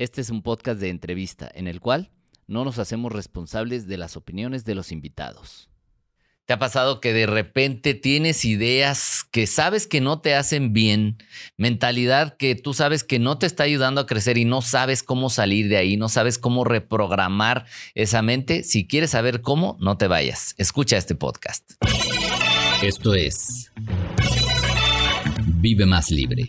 Este es un podcast de entrevista en el cual no nos hacemos responsables de las opiniones de los invitados. ¿Te ha pasado que de repente tienes ideas que sabes que no te hacen bien, mentalidad que tú sabes que no te está ayudando a crecer y no sabes cómo salir de ahí, no sabes cómo reprogramar esa mente? Si quieres saber cómo, no te vayas. Escucha este podcast. Esto es Vive más libre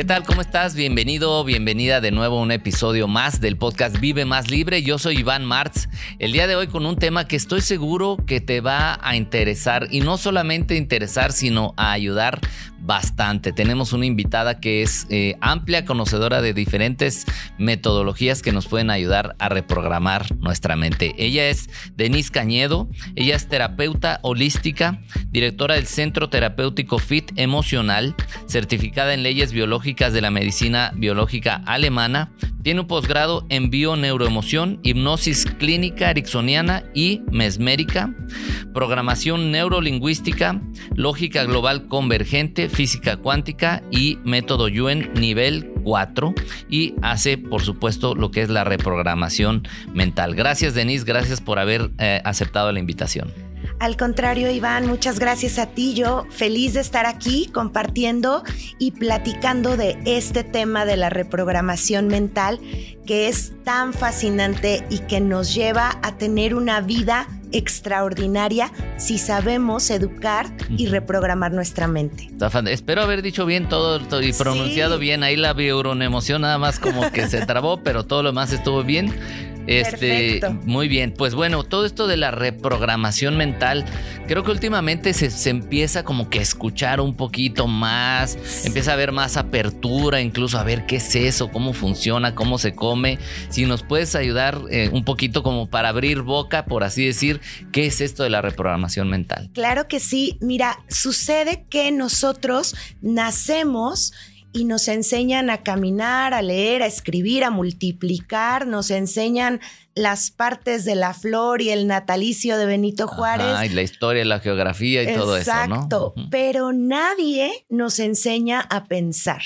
¿Qué tal? ¿Cómo estás? Bienvenido, bienvenida de nuevo a un episodio más del podcast Vive Más Libre. Yo soy Iván Martz. El día de hoy con un tema que estoy seguro que te va a interesar y no solamente interesar, sino a ayudar bastante. Tenemos una invitada que es eh, amplia, conocedora de diferentes metodologías que nos pueden ayudar a reprogramar nuestra mente. Ella es Denise Cañedo, ella es terapeuta holística, directora del Centro Terapéutico FIT Emocional, certificada en leyes biológicas de la medicina biológica alemana, tiene un posgrado en bioneuroemoción, hipnosis clínica ericksoniana y mesmérica, programación neurolingüística, lógica global convergente, física cuántica y método Yuen nivel 4 y hace por supuesto lo que es la reprogramación mental. Gracias Denise, gracias por haber eh, aceptado la invitación. Al contrario, Iván, muchas gracias a ti. Yo feliz de estar aquí compartiendo y platicando de este tema de la reprogramación mental que es tan fascinante y que nos lleva a tener una vida extraordinaria si sabemos educar y reprogramar nuestra mente. Espero haber dicho bien todo, y pronunciado bien. Ahí la emoción nada más como que se trabó, pero todo lo demás estuvo bien. Este, muy bien, pues bueno, todo esto de la reprogramación mental, creo que últimamente se, empieza como que a escuchar un poquito más, empieza a haber más apertura, incluso a ver qué es eso, cómo funciona, cómo se come. Si nos puedes ayudar eh, un poquito como para abrir boca, por así decir, ¿qué es esto de la reprogramación mental? Claro que sí, mira, sucede que nosotros nacemos y nos enseñan a caminar, a leer, a escribir, a multiplicar, nos enseñan las partes de la flor y el natalicio de Benito Juárez. y la historia, la geografía y todo eso, ¿no? Exacto, pero nadie nos enseña a pensar.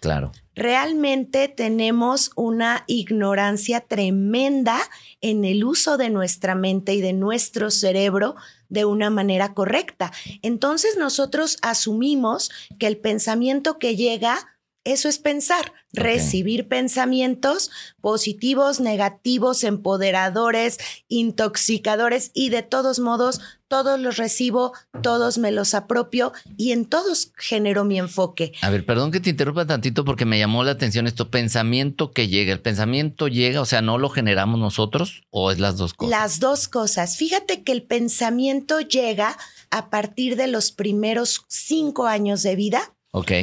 Claro. Realmente tenemos una ignorancia tremenda en el uso de nuestra mente y de nuestro cerebro de una manera correcta. Entonces nosotros asumimos que el pensamiento que llega, eso es pensar, recibir pensamientos positivos, negativos, empoderadores, intoxicadores y de todos modos todos los recibo, todos me los apropio y en todos genero mi enfoque. A ver, perdón que te interrumpa tantito porque me llamó la atención esto, pensamiento que llega, el pensamiento llega, o sea, ¿no lo generamos nosotros o es las dos cosas? Las dos cosas. Fíjate que el pensamiento llega a partir de los primeros cinco años de vida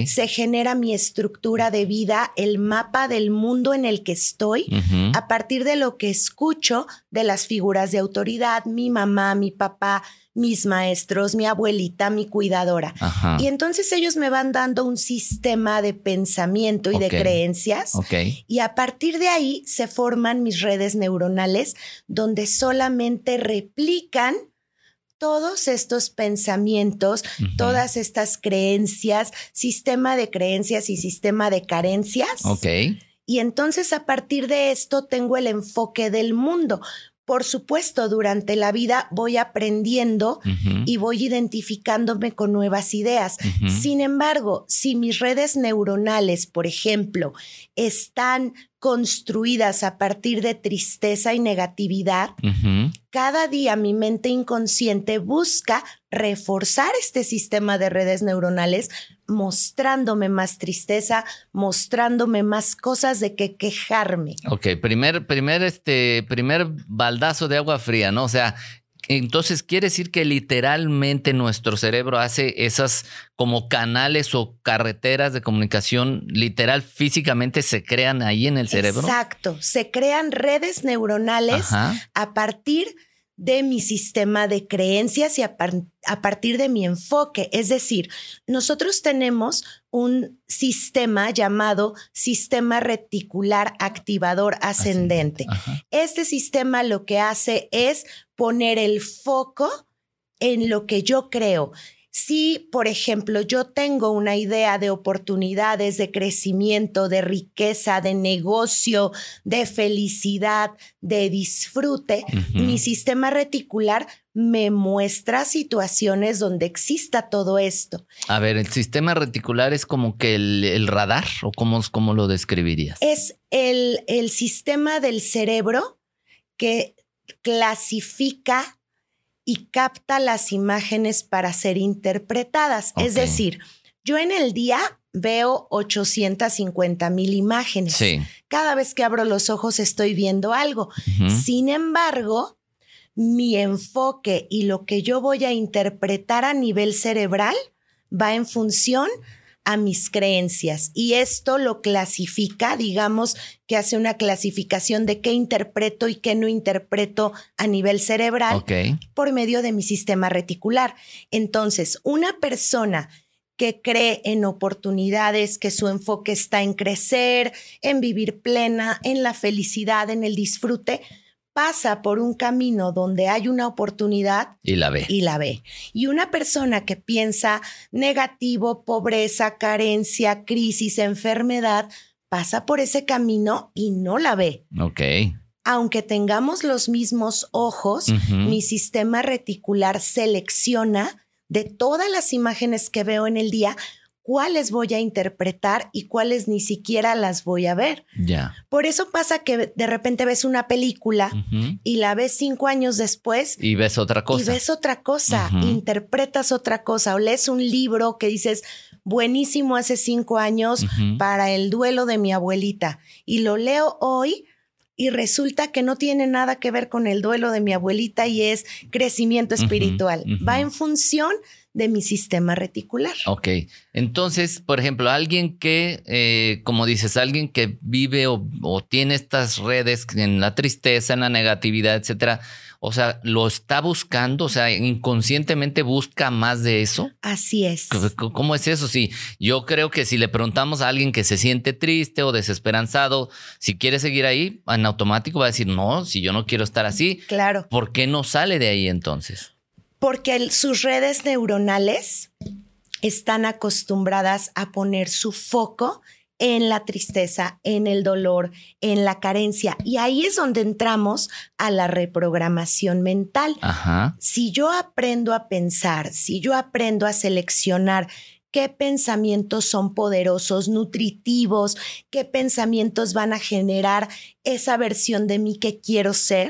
se genera mi estructura de vida, el mapa del mundo en el que estoy, a partir de lo que escucho de las figuras de autoridad, mi mamá, mi papá, mis maestros, mi abuelita, mi cuidadora. Y entonces ellos me van dando un sistema de pensamiento y de creencias. Y a partir de ahí se forman mis redes neuronales donde solamente replican todos estos pensamientos, todas estas creencias, sistema de creencias y sistema de carencias. Ok. Y entonces a partir de esto tengo el enfoque del mundo. Por supuesto, durante la vida voy aprendiendo y voy identificándome con nuevas ideas. Sin embargo, si mis redes neuronales, por ejemplo, están construidas a partir de tristeza y negatividad, cada día mi mente inconsciente busca reforzar este sistema de redes neuronales mostrándome más tristeza, mostrándome más cosas de que quejarme. Ok, primer, primer, este, primer baldazo de agua fría, ¿no? O sea, entonces quiere decir que literalmente nuestro cerebro hace esas como canales o carreteras de comunicación, literal, físicamente se crean ahí en el cerebro. Exacto, se crean redes neuronales a partir de mi sistema de creencias y a, partir de mi enfoque. Es decir, nosotros tenemos un sistema llamado sistema reticular activador ascendente. Este sistema lo que hace es poner el foco en lo que yo creo. Si, por ejemplo, yo tengo una idea de oportunidades, de crecimiento, de riqueza, de negocio, de felicidad, de disfrute, mi sistema reticular me muestra situaciones donde exista todo esto. A ver, ¿el sistema reticular es como que el, radar o cómo, cómo, lo describirías? Es el, el sistema del cerebro que clasifica y capta las imágenes para ser interpretadas. Es decir, yo en el día veo 850 mil imágenes. Cada vez que abro los ojos estoy viendo algo. Sin embargo, mi enfoque y lo que yo voy a interpretar a nivel cerebral va en función a mis creencias y esto lo clasifica, digamos que hace una clasificación de qué interpreto y qué no interpreto a nivel cerebral por medio de mi sistema reticular. Entonces, una persona que cree en oportunidades, que su enfoque está en crecer, en vivir plena, en la felicidad, en el disfrute, pasa por un camino donde hay una oportunidad y la ve. Y la ve. Y una persona que piensa negativo, pobreza, carencia, crisis, enfermedad, pasa por ese camino y no la ve. Ok. Aunque tengamos los mismos ojos, mi sistema reticular selecciona de todas las imágenes que veo en el día cuáles voy a interpretar y cuáles ni siquiera las voy a ver. Ya. Por eso pasa que de repente ves una película y la ves cinco años después. Y ves otra cosa. Y ves otra cosa, interpretas otra cosa o lees un libro que dices, buenísimo hace cinco años para el duelo de mi abuelita. Y lo leo hoy y resulta que no tiene nada que ver con el duelo de mi abuelita y es crecimiento espiritual. Va en función de mi sistema reticular. Ok, entonces, por ejemplo, alguien que, eh, como dices, alguien que vive o, tiene estas redes en la tristeza, en la negatividad, etcétera, o sea, lo está buscando, o sea, inconscientemente busca más de eso. Así es. ¿Cómo es eso? Sí, yo creo que si le preguntamos a alguien que se siente triste o desesperanzado, si quiere seguir ahí, en automático va a decir, no, si yo no quiero estar así. Claro. ¿Por qué no sale de ahí entonces? Porque sus redes neuronales están acostumbradas a poner su foco en la tristeza, en el dolor, en la carencia. Y ahí es donde entramos a la reprogramación mental. Si yo aprendo a pensar, si yo aprendo a seleccionar qué pensamientos son poderosos, nutritivos, qué pensamientos van a generar esa versión de mí que quiero ser,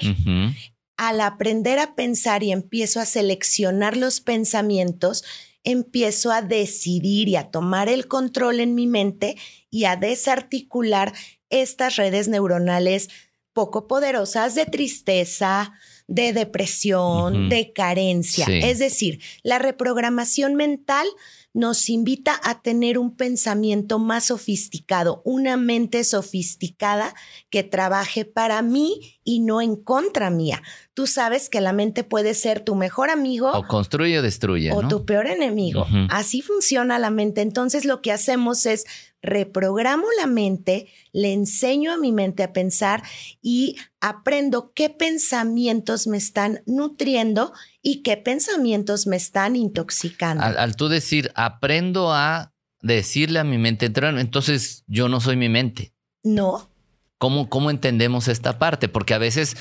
al aprender a pensar y empiezo a seleccionar los pensamientos, empiezo a decidir y a tomar el control en mi mente y a desarticular estas redes neuronales poco poderosas de tristeza, de depresión, de carencia. Es decir, la reprogramación mental nos invita a tener un pensamiento más sofisticado, una mente sofisticada que trabaje para mí y no en contra mía. Tú sabes que la mente puede ser tu mejor amigo. O construye o destruye. O tu peor enemigo. Así funciona la mente. Entonces lo que hacemos es reprogramo la mente, le enseño a mi mente a pensar y aprendo qué pensamientos me están nutriendo y qué pensamientos me están intoxicando. Al, tú decir, aprendo a decirle a mi mente, entonces yo no soy mi mente. No. ¿Cómo, ¿Cómo entendemos esta parte? Porque a veces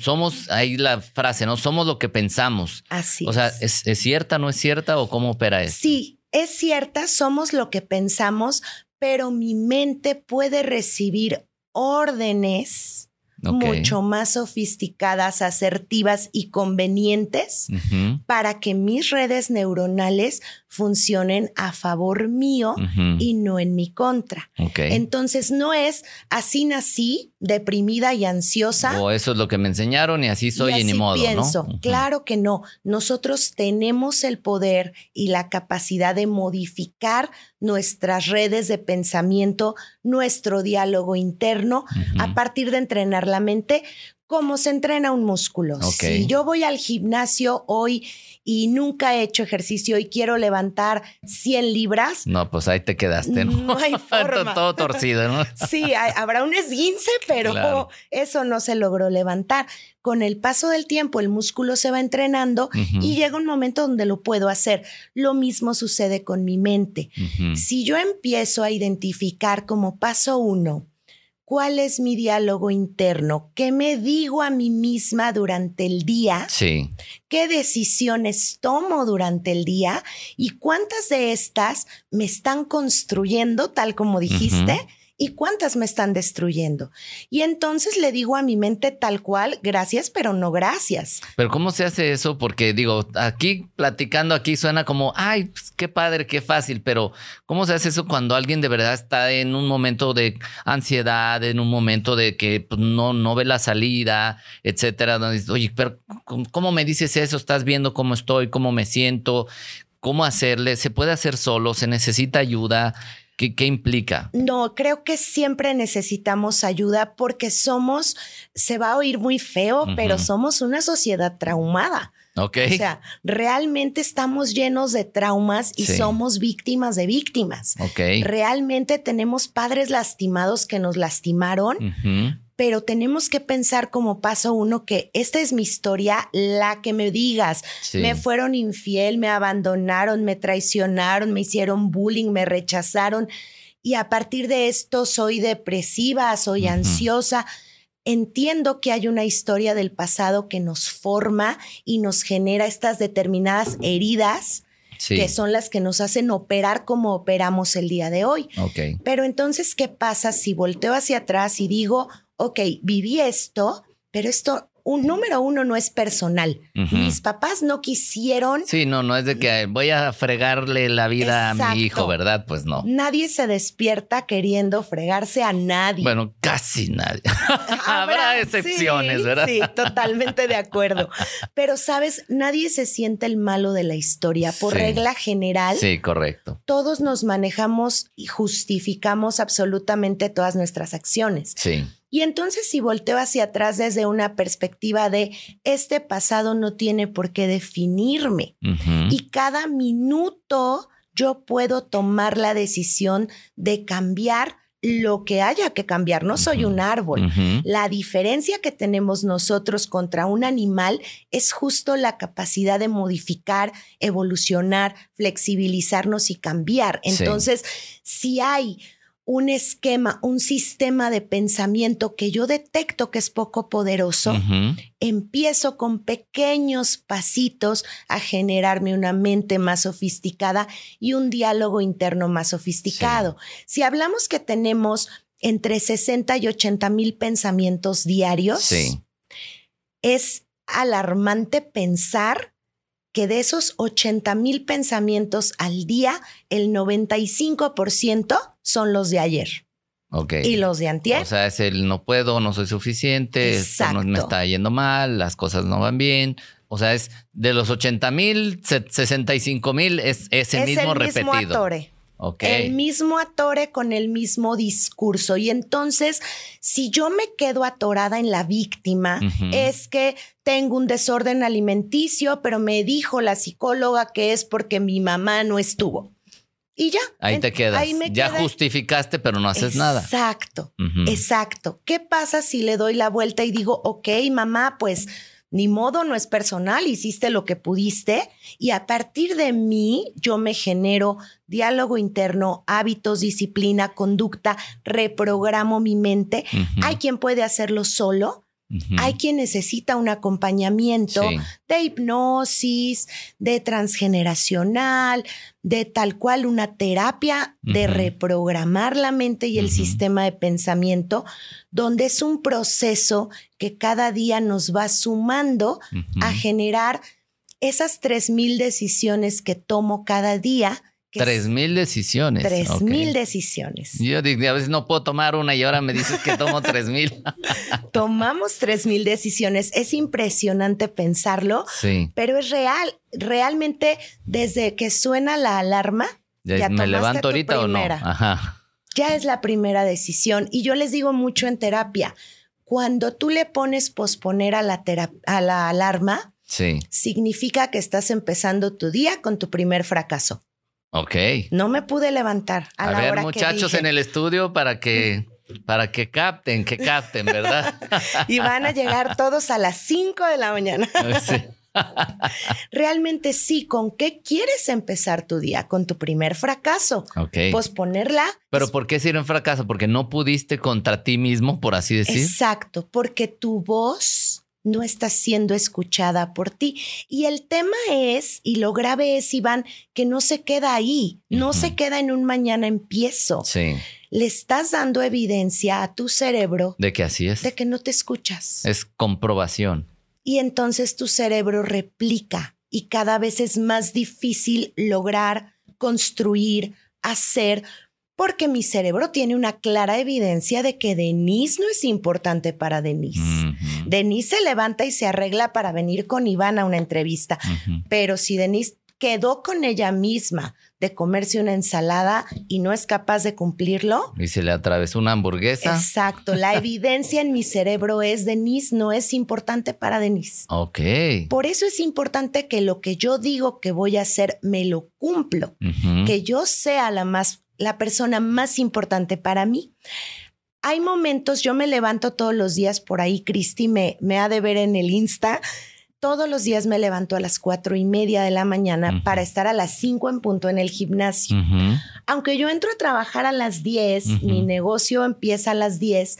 somos, ahí la frase, ¿no? Somos lo que pensamos. Así. O sea, ¿es, ¿es cierta, no es cierta o cómo opera eso? Sí, es cierta, somos lo que pensamos, pero mi mente puede recibir órdenes mucho más sofisticadas, asertivas y convenientes para que mis redes neuronales funcionen a favor mío y no en mi contra. Entonces no es así nací, deprimida y ansiosa. O eso es lo que me enseñaron y así soy y, ni modo. Pienso, claro que no. Nosotros tenemos el poder y la capacidad de modificar nuestras redes de pensamiento, nuestro diálogo interno, a partir de entrenar la mente Como se entrena un músculo. Si yo voy al gimnasio hoy y nunca he hecho ejercicio y quiero levantar 100 libras. No, pues ahí te quedaste, ¿no? No hay forma. Todo torcido, ¿no? sí, habrá un esguince, pero eso no se logró levantar. Con el paso del tiempo, el músculo se va entrenando y llega un momento donde lo puedo hacer. Lo mismo sucede con mi mente. Si yo empiezo a identificar como paso uno, cuál es mi diálogo interno, qué me digo a mí misma durante el día, sí. qué decisiones tomo durante el día y cuántas de estas me están construyendo, tal como dijiste y cuántas me están destruyendo. Y entonces le digo a mi mente tal cual, gracias, pero no gracias. Pero ¿cómo se hace eso? Porque digo, aquí platicando aquí suena como, ay, pues, qué padre, qué fácil, pero ¿cómo se hace eso cuando alguien de verdad está en un momento de ansiedad, en un momento de que pues, no, no ve la salida, etcétera? Oye, pero ¿cómo me dices eso? ¿Estás viendo cómo estoy, cómo me siento? ¿Cómo hacerle? ¿Se puede hacer solo? ¿Se necesita ayuda? ¿Qué, implica? No, creo que siempre necesitamos ayuda porque somos, se va a oír muy feo, pero somos una sociedad traumada. Ok. O sea, realmente estamos llenos de traumas y somos víctimas de víctimas. Ok. Realmente tenemos padres lastimados que nos lastimaron, pero tenemos que pensar como paso uno que esta es mi historia, la que me digas. Me fueron infiel, me abandonaron, me traicionaron, me hicieron bullying, me rechazaron y a partir de esto soy depresiva, soy ansiosa. Entiendo que hay una historia del pasado que nos forma y nos genera estas determinadas heridas. que son las que nos hacen operar como operamos el día de hoy. Pero entonces, ¿qué pasa si volteo hacia atrás y digo, ok, viví esto, pero esto un número uno no es personal. Mis papás no quisieron. Sí, no, no es de que voy a fregarle la vida a mi hijo, ¿verdad? Pues no. Nadie se despierta queriendo fregarse a nadie. Bueno, casi nadie. Habrá, excepciones, ¿verdad? Sí, totalmente de acuerdo. Pero sabes, nadie se siente el malo de la historia. Por regla general. Sí, correcto. Todos nos manejamos y justificamos absolutamente todas nuestras acciones. Sí. Y entonces si volteo hacia atrás desde una perspectiva de este pasado no tiene por qué definirme y cada minuto yo puedo tomar la decisión de cambiar lo que haya que cambiar. No soy un árbol. La diferencia que tenemos nosotros contra un animal es justo la capacidad de modificar, evolucionar, flexibilizarnos y cambiar. Entonces, si hay un esquema, un sistema de pensamiento que yo detecto que es poco poderoso, empiezo con pequeños pasitos a generarme una mente más sofisticada y un diálogo interno más sofisticado. Si hablamos que tenemos entre 60 y 80 mil pensamientos diarios, es alarmante pensar que de esos 80 mil pensamientos al día, el 95% son los de ayer. Ok. Y los de antier. O sea, es el no puedo, no soy suficiente, no, me está yendo mal, las cosas no van bien. O sea, es de los 80 mil, 65 mil, es ese mismo el repetido. Mismo atore. El mismo atore con el mismo discurso. Y entonces, si yo me quedo atorada en la víctima, es que tengo un desorden alimenticio, pero me dijo la psicóloga que es porque mi mamá no estuvo. Y ya. Ahí te quedas. ya justificaste, pero no haces nada. Exacto, exacto. ¿Qué pasa si le doy la vuelta y digo, ok, mamá, pues ni modo, no es personal, hiciste lo que pudiste y a partir de mí yo me genero diálogo interno, hábitos, disciplina, conducta, reprogramo mi mente. Hay quien puede hacerlo solo, hay quien necesita un acompañamiento de hipnosis, de transgeneracional, de tal cual una terapia de reprogramar la mente y el sistema de pensamiento, donde es un proceso que cada día nos va sumando a generar esas 3.000 decisiones que tomo cada día Tres mil decisiones. Tres mil decisiones. Yo digo, a veces no puedo tomar una y ahora me dices que tomo tres mil. Tomamos tres mil decisiones. Es impresionante pensarlo, sí. pero es real. Realmente, desde que suena la alarma, ya, me levanto ahorita o no. Ya es la primera decisión. Y yo les digo mucho en terapia, Cuando tú le pones posponer a la, a la alarma, sí. significa que estás empezando tu día con tu primer fracaso. Ok. No me pude levantar a, a ver, muchachos en el estudio para que para que capten, que capten, ¿verdad? y van a llegar todos a las 5 de la mañana. sí. Realmente sí, ¿con qué quieres empezar tu día? Con tu primer fracaso. Ok. Posponerla. Pero ¿por qué sirve un fracaso? Porque no pudiste contra ti mismo, por así decir. Exacto, porque tu voz no está siendo escuchada por ti. Y el tema es, y lo grave es, Iván, que no se queda ahí, no se queda en un mañana empiezo. Sí. Le estás dando evidencia a tu cerebro. De que así es. De que no te escuchas. Es comprobación y entonces tu cerebro replica y cada vez es más difícil lograr, construir, hacer, porque mi cerebro tiene una clara evidencia de que Denise no es importante para Denise. Denise se levanta y se arregla para venir con Iván a una entrevista, pero si Denise quedó con ella misma de comerse una ensalada y no es capaz de cumplirlo. Y se le atravesó una hamburguesa. Exacto. La evidencia en mi cerebro es Denise no es importante para Denise. Ok. Por eso es importante que lo que yo digo que voy a hacer me lo cumplo. Que yo sea la más, la persona más importante para mí. Hay momentos, yo me levanto todos los días por ahí, Cristi me, me ha de ver en el Insta todos los días me levanto a las cuatro y media de la mañana para estar a las cinco en punto en el gimnasio. Aunque yo entro a trabajar a las diez, mi negocio empieza a las diez,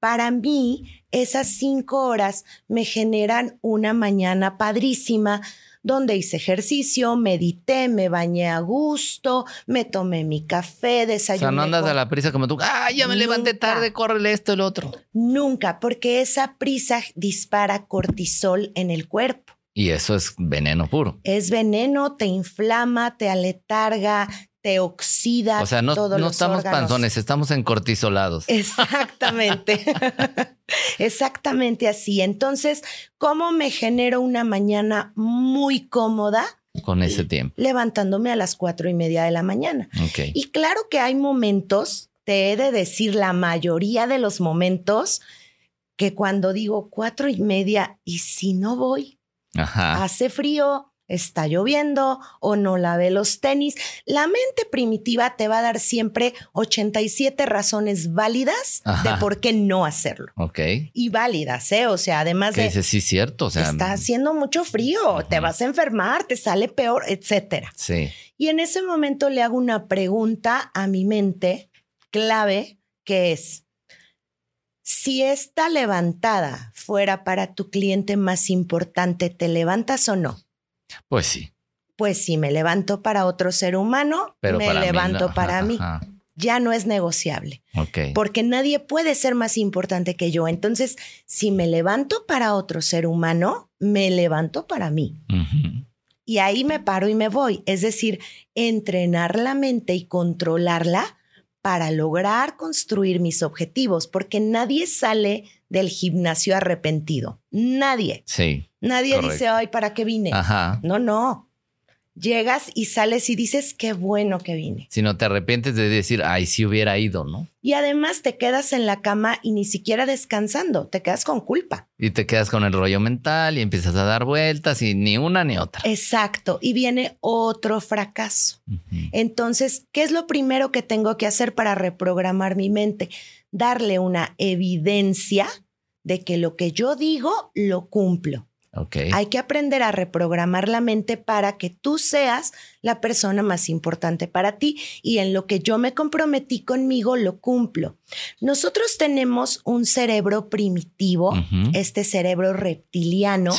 para mí esas cinco horas me generan una mañana padrísima donde hice ejercicio, medité, me bañé a gusto, me tomé mi café, desayuné. O sea, no andas a la prisa como tú, ah, ya me levanté tarde, córrele esto, el otro. Nunca, porque esa prisa dispara cortisol en el cuerpo. Y eso es veneno puro. Es veneno, te inflama, te aletarga, te oxida. O sea, no, no estamos panzones, estamos en cortisolados. Exactamente. Exactamente así. Entonces, ¿cómo me genero una mañana muy cómoda? Con ese tiempo. Levantándome a las cuatro y media de la mañana. Y claro que hay momentos, te he de decir la mayoría de los momentos, que cuando digo cuatro y media, ¿y si no voy? Ajá. Hace frío, está lloviendo o no lave los tenis. La mente primitiva te va a dar siempre 87 razones válidas de por qué no hacerlo. Ok. Y válidas, ¿eh? O sea, además de... Dice, sí, cierto. O sea, está haciendo mucho frío, te vas a enfermar, te sale peor, etcétera. Sí. Y en ese momento le hago una pregunta a mi mente clave que es, si esta levantada fuera para tu cliente más importante, ¿te levantas o no? Pues sí. Pues si me levanto para otro ser humano, me levanto para mí. Ya no es negociable. Porque nadie puede ser más importante que yo. Entonces, si me levanto para otro ser humano, me levanto para mí. Y ahí me paro y me voy. Es decir, entrenar la mente y controlarla para lograr construir mis objetivos, porque nadie sale del gimnasio arrepentido. Nadie. Sí. Nadie dice, ay, ¿para qué vine? Ajá. No, no. Llegas y sales y dices, qué bueno que vine. Si no te arrepientes de decir, ay, si hubiera ido, ¿no? Y además te quedas en la cama y ni siquiera descansando, te quedas con culpa. Y te quedas con el rollo mental y empiezas a dar vueltas y ni una ni otra. Exacto. Y viene otro fracaso. Entonces, ¿qué es lo primero que tengo que hacer para reprogramar mi mente? Darle una evidencia de que lo que yo digo lo cumplo. Hay que aprender a reprogramar la mente para que tú seas la persona más importante para ti y en lo que yo me comprometí conmigo lo cumplo. Nosotros tenemos un cerebro primitivo, este cerebro reptiliano,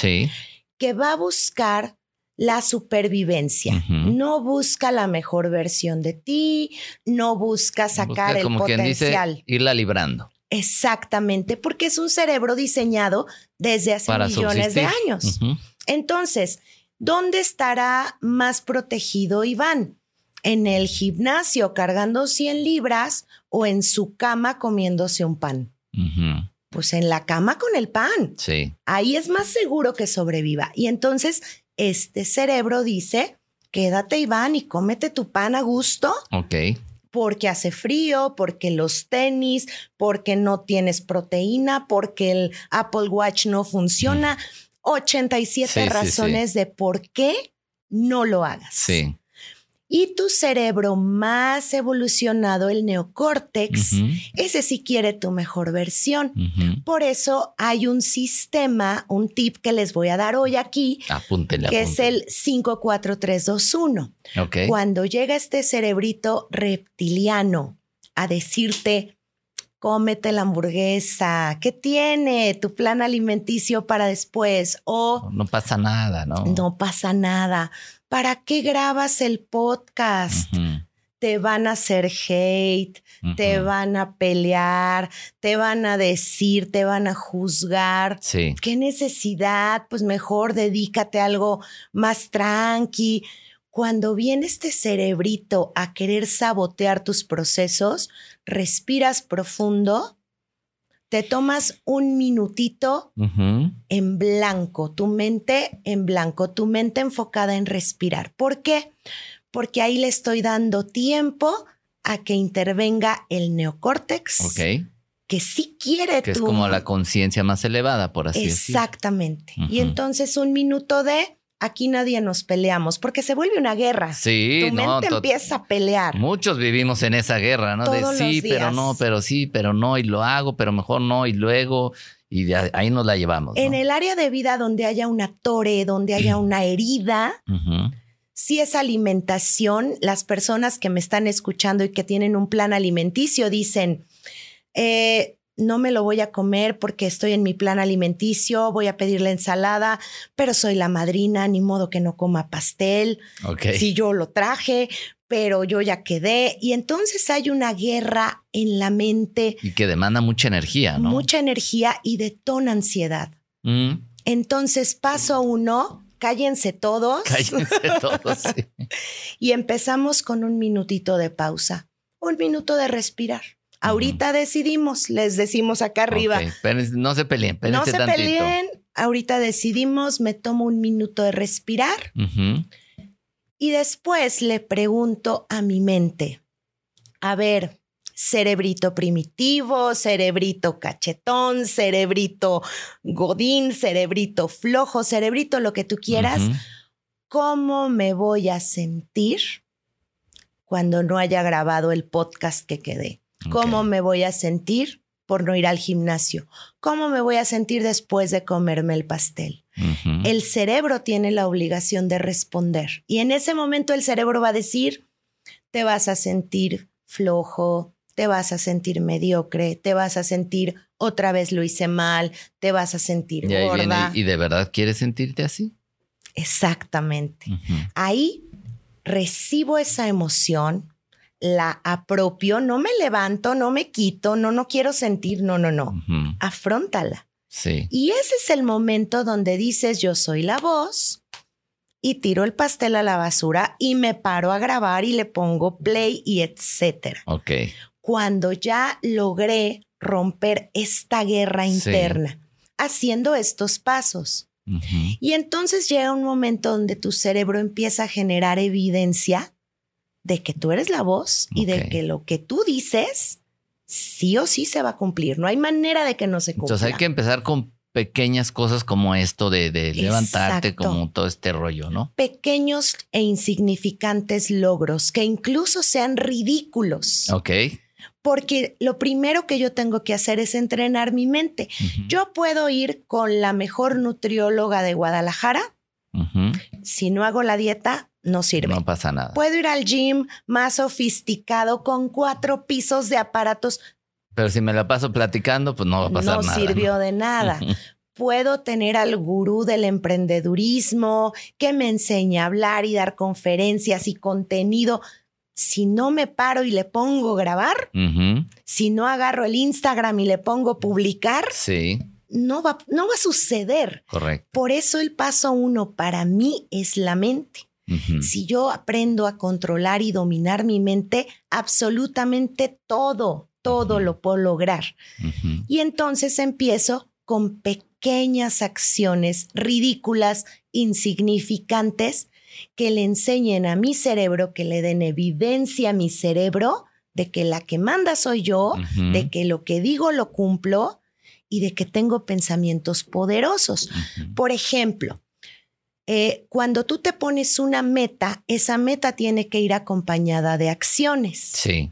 que va a buscar la supervivencia. No busca la mejor versión de ti, no busca sacar el potencial. irla librando. Exactamente, porque es un cerebro diseñado desde hace millones de años. Entonces, ¿dónde estará más protegido Iván? ¿En el gimnasio cargando 100 libras o en su cama comiéndose un pan? Pues en la cama con el pan. Sí. Ahí es más seguro que sobreviva. Y entonces, este cerebro dice, quédate Iván y cómete tu pan a gusto. Ok porque hace frío, porque los tenis, porque no tienes proteína, porque el Apple Watch no funciona. 87 razones de por qué no lo hagas. Sí. Y tu cerebro más evolucionado, el neocórtex, ese sí quiere tu mejor versión. Por eso hay un sistema, un tip que les voy a dar hoy aquí, que es el 54321. Cuando llega este cerebrito reptiliano a decirte, cómete la hamburguesa, ¿qué tiene tu plan alimenticio para después? O no pasa nada, ¿no? No pasa nada. ¿Para qué grabas el podcast? Te van a hacer hate, te van a pelear, te van a decir, te van a juzgar. Sí. ¿Qué necesidad? Pues mejor dedícate a algo más tranqui. Cuando viene este cerebrito a querer sabotear tus procesos, respiras profundo te tomas un minutito en blanco, tu mente en blanco, tu mente enfocada en respirar. ¿Por qué? Porque ahí le estoy dando tiempo a que intervenga el neocórtex. Que sí quiere que es como la conciencia más elevada, por así decirlo. Exactamente. Y entonces un minuto de aquí nadie nos peleamos, porque se vuelve una guerra. Sí, tu mente empieza a pelear. Muchos vivimos en esa guerra, ¿no? de sí, pero no, pero sí, pero no, y lo hago, pero mejor no, y luego, y ahí nos la llevamos. En el área de vida donde haya una torre, donde haya una herida, si es alimentación, las personas que me están escuchando y que tienen un plan alimenticio dicen, eh, no me lo voy a comer porque estoy en mi plan alimenticio, voy a pedir la ensalada, pero soy la madrina, ni modo que no coma pastel. Si yo lo traje, pero yo ya quedé. Y entonces hay una guerra en la mente. Y que demanda mucha energía, ¿no? Mucha energía y detona ansiedad. Mm. Entonces, paso uno, cállense todos. Cállense todos, sí. y empezamos con un minutito de pausa, un minuto de respirar. Ahorita decidimos, les decimos acá arriba. no se peleen, No se peleen, ahorita decidimos, me tomo un minuto de respirar y después le pregunto a mi mente, a ver, cerebrito primitivo, cerebrito cachetón, cerebrito godín, cerebrito flojo, cerebrito lo que tú quieras, ¿cómo me voy a sentir cuando no haya grabado el podcast que quedé? ¿Cómo me voy a sentir por no ir al gimnasio? ¿Cómo me voy a sentir después de comerme el pastel? El cerebro tiene la obligación de responder y en ese momento el cerebro va a decir, te vas a sentir flojo, te vas a sentir mediocre, te vas a sentir otra vez lo hice mal, te vas a sentir gorda. ¿Y de verdad quieres sentirte así? Exactamente. Ahí recibo esa emoción, la apropio, no me levanto, no me quito, no, no quiero sentir, no, no, no. Afróntala. Sí. Y ese es el momento donde dices, yo soy la voz y tiro el pastel a la basura y me paro a grabar y le pongo play y etcétera. Ok. Cuando ya logré romper esta guerra interna, haciendo estos pasos. Y entonces llega un momento donde tu cerebro empieza a generar evidencia de que tú eres la voz y de que lo que tú dices sí o sí se va a cumplir. No hay manera de que no se cumpla. Entonces hay que empezar con pequeñas cosas como esto de, levantarte, como todo este rollo, ¿no? Pequeños e insignificantes logros que incluso sean ridículos. Ok. Porque lo primero que yo tengo que hacer es entrenar mi mente. Yo puedo ir con la mejor nutrióloga de Guadalajara. Si no hago la dieta, no sirve. No pasa nada. Puedo ir al gym más sofisticado con cuatro pisos de aparatos. Pero si me la paso platicando, pues no va a pasar nada. No sirvió de nada. Puedo tener al gurú del emprendedurismo que me enseñe a hablar y dar conferencias y contenido. Si no me paro y le pongo grabar, si no agarro el Instagram y le pongo publicar, sí. no, va, no va a suceder. Correcto. Por eso el paso uno para mí es la mente. Si yo aprendo a controlar y dominar mi mente, absolutamente todo, todo lo puedo lograr. Y entonces empiezo con pequeñas acciones ridículas, insignificantes, que le enseñen a mi cerebro, que le den evidencia a mi cerebro de que la que manda soy yo, de que lo que digo lo cumplo y de que tengo pensamientos poderosos. Por ejemplo, eh, cuando tú te pones una meta, esa meta tiene que ir acompañada de acciones. Sí.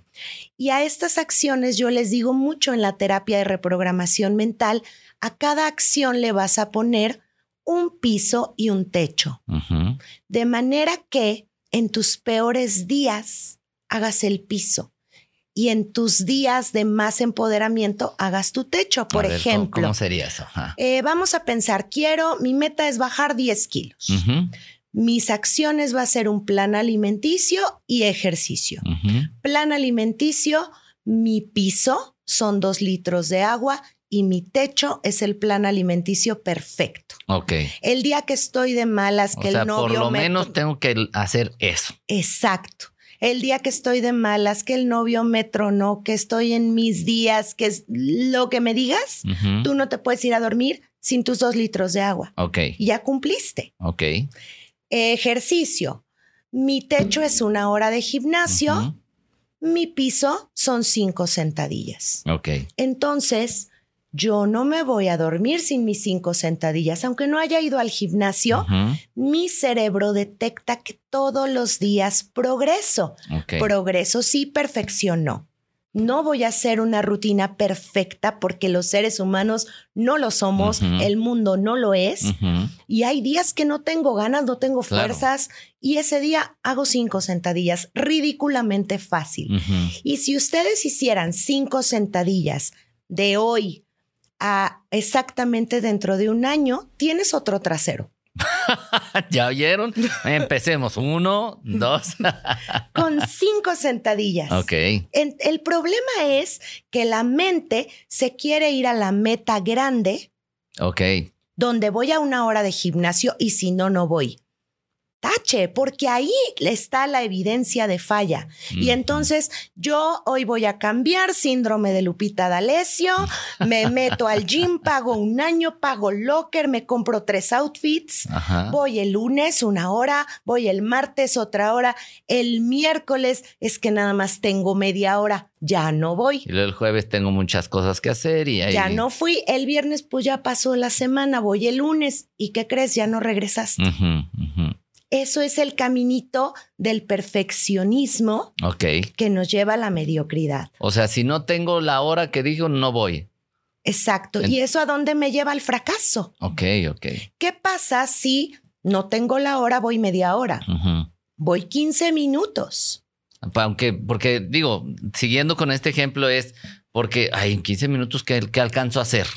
Y a estas acciones yo les digo mucho en la terapia de reprogramación mental, a cada acción le vas a poner un piso y un techo. De manera que en tus peores días hagas el piso y en tus días de más empoderamiento hagas tu techo, por ejemplo. ¿cómo, sería eso? Eh, vamos a pensar, quiero, mi meta es bajar 10 kilos. Mis acciones va a ser un plan alimenticio y ejercicio. Plan alimenticio, mi piso son dos litros de agua y mi techo es el plan alimenticio perfecto. Ok. El día que estoy de malas, que el novio. Por lo menos tengo que hacer eso. Exacto. El día que estoy de malas, que el novio me tronó, que estoy en mis días, que es lo que me digas, tú no te puedes ir a dormir sin tus dos litros de agua. Ok. Y ya cumpliste. Ok. Ejercicio. Mi techo es una hora de gimnasio. Mi piso son cinco sentadillas. Ok. Entonces, yo no me voy a dormir sin mis cinco sentadillas. Aunque no haya ido al gimnasio, mi cerebro detecta que todos los días progreso. Progreso sí, perfección no. No voy a hacer una rutina perfecta porque los seres humanos no lo somos, el mundo no lo es. Y hay días que no tengo ganas, no tengo fuerzas y ese día hago cinco sentadillas, ridículamente fácil. Y si ustedes hicieran cinco sentadillas de hoy a exactamente dentro de un año, tienes otro trasero. ¿Ya oyeron? Empecemos. Uno, dos. Con cinco sentadillas. Ok. el problema es que la mente se quiere ir a la meta grande. Ok. Donde voy a una hora de gimnasio y si no, no voy tache, porque ahí está la evidencia de falla. Y entonces yo hoy voy a cambiar síndrome de Lupita D'Alessio, me meto al gym, pago un año, pago locker, me compro tres outfits, voy el lunes una hora, voy el martes otra hora, el miércoles es que nada más tengo media hora, ya no voy. Y el jueves tengo muchas cosas que hacer y ahí... Ya no fui, el viernes pues ya pasó la semana, voy el lunes y ¿qué crees? Ya no regresaste. Eso es el caminito del perfeccionismo que nos lleva a la mediocridad. O sea, si no tengo la hora que dijo, no voy. Exacto. ¿Y eso a dónde me lleva al fracaso? Ok, ok. ¿Qué pasa si no tengo la hora, voy media hora? Voy 15 minutos. Aunque, porque digo, siguiendo con este ejemplo es porque hay en 15 minutos que, que alcanzo a hacer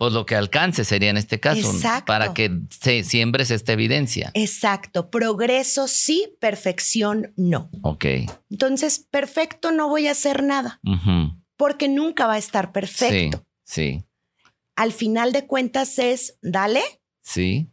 pues lo que alcance sería en este caso, para que se siembres esta evidencia. Exacto, progreso sí, perfección no. Ok. Entonces, perfecto no voy a hacer nada, porque nunca va a estar perfecto. Sí, sí. Al final de cuentas es, dale. Sí.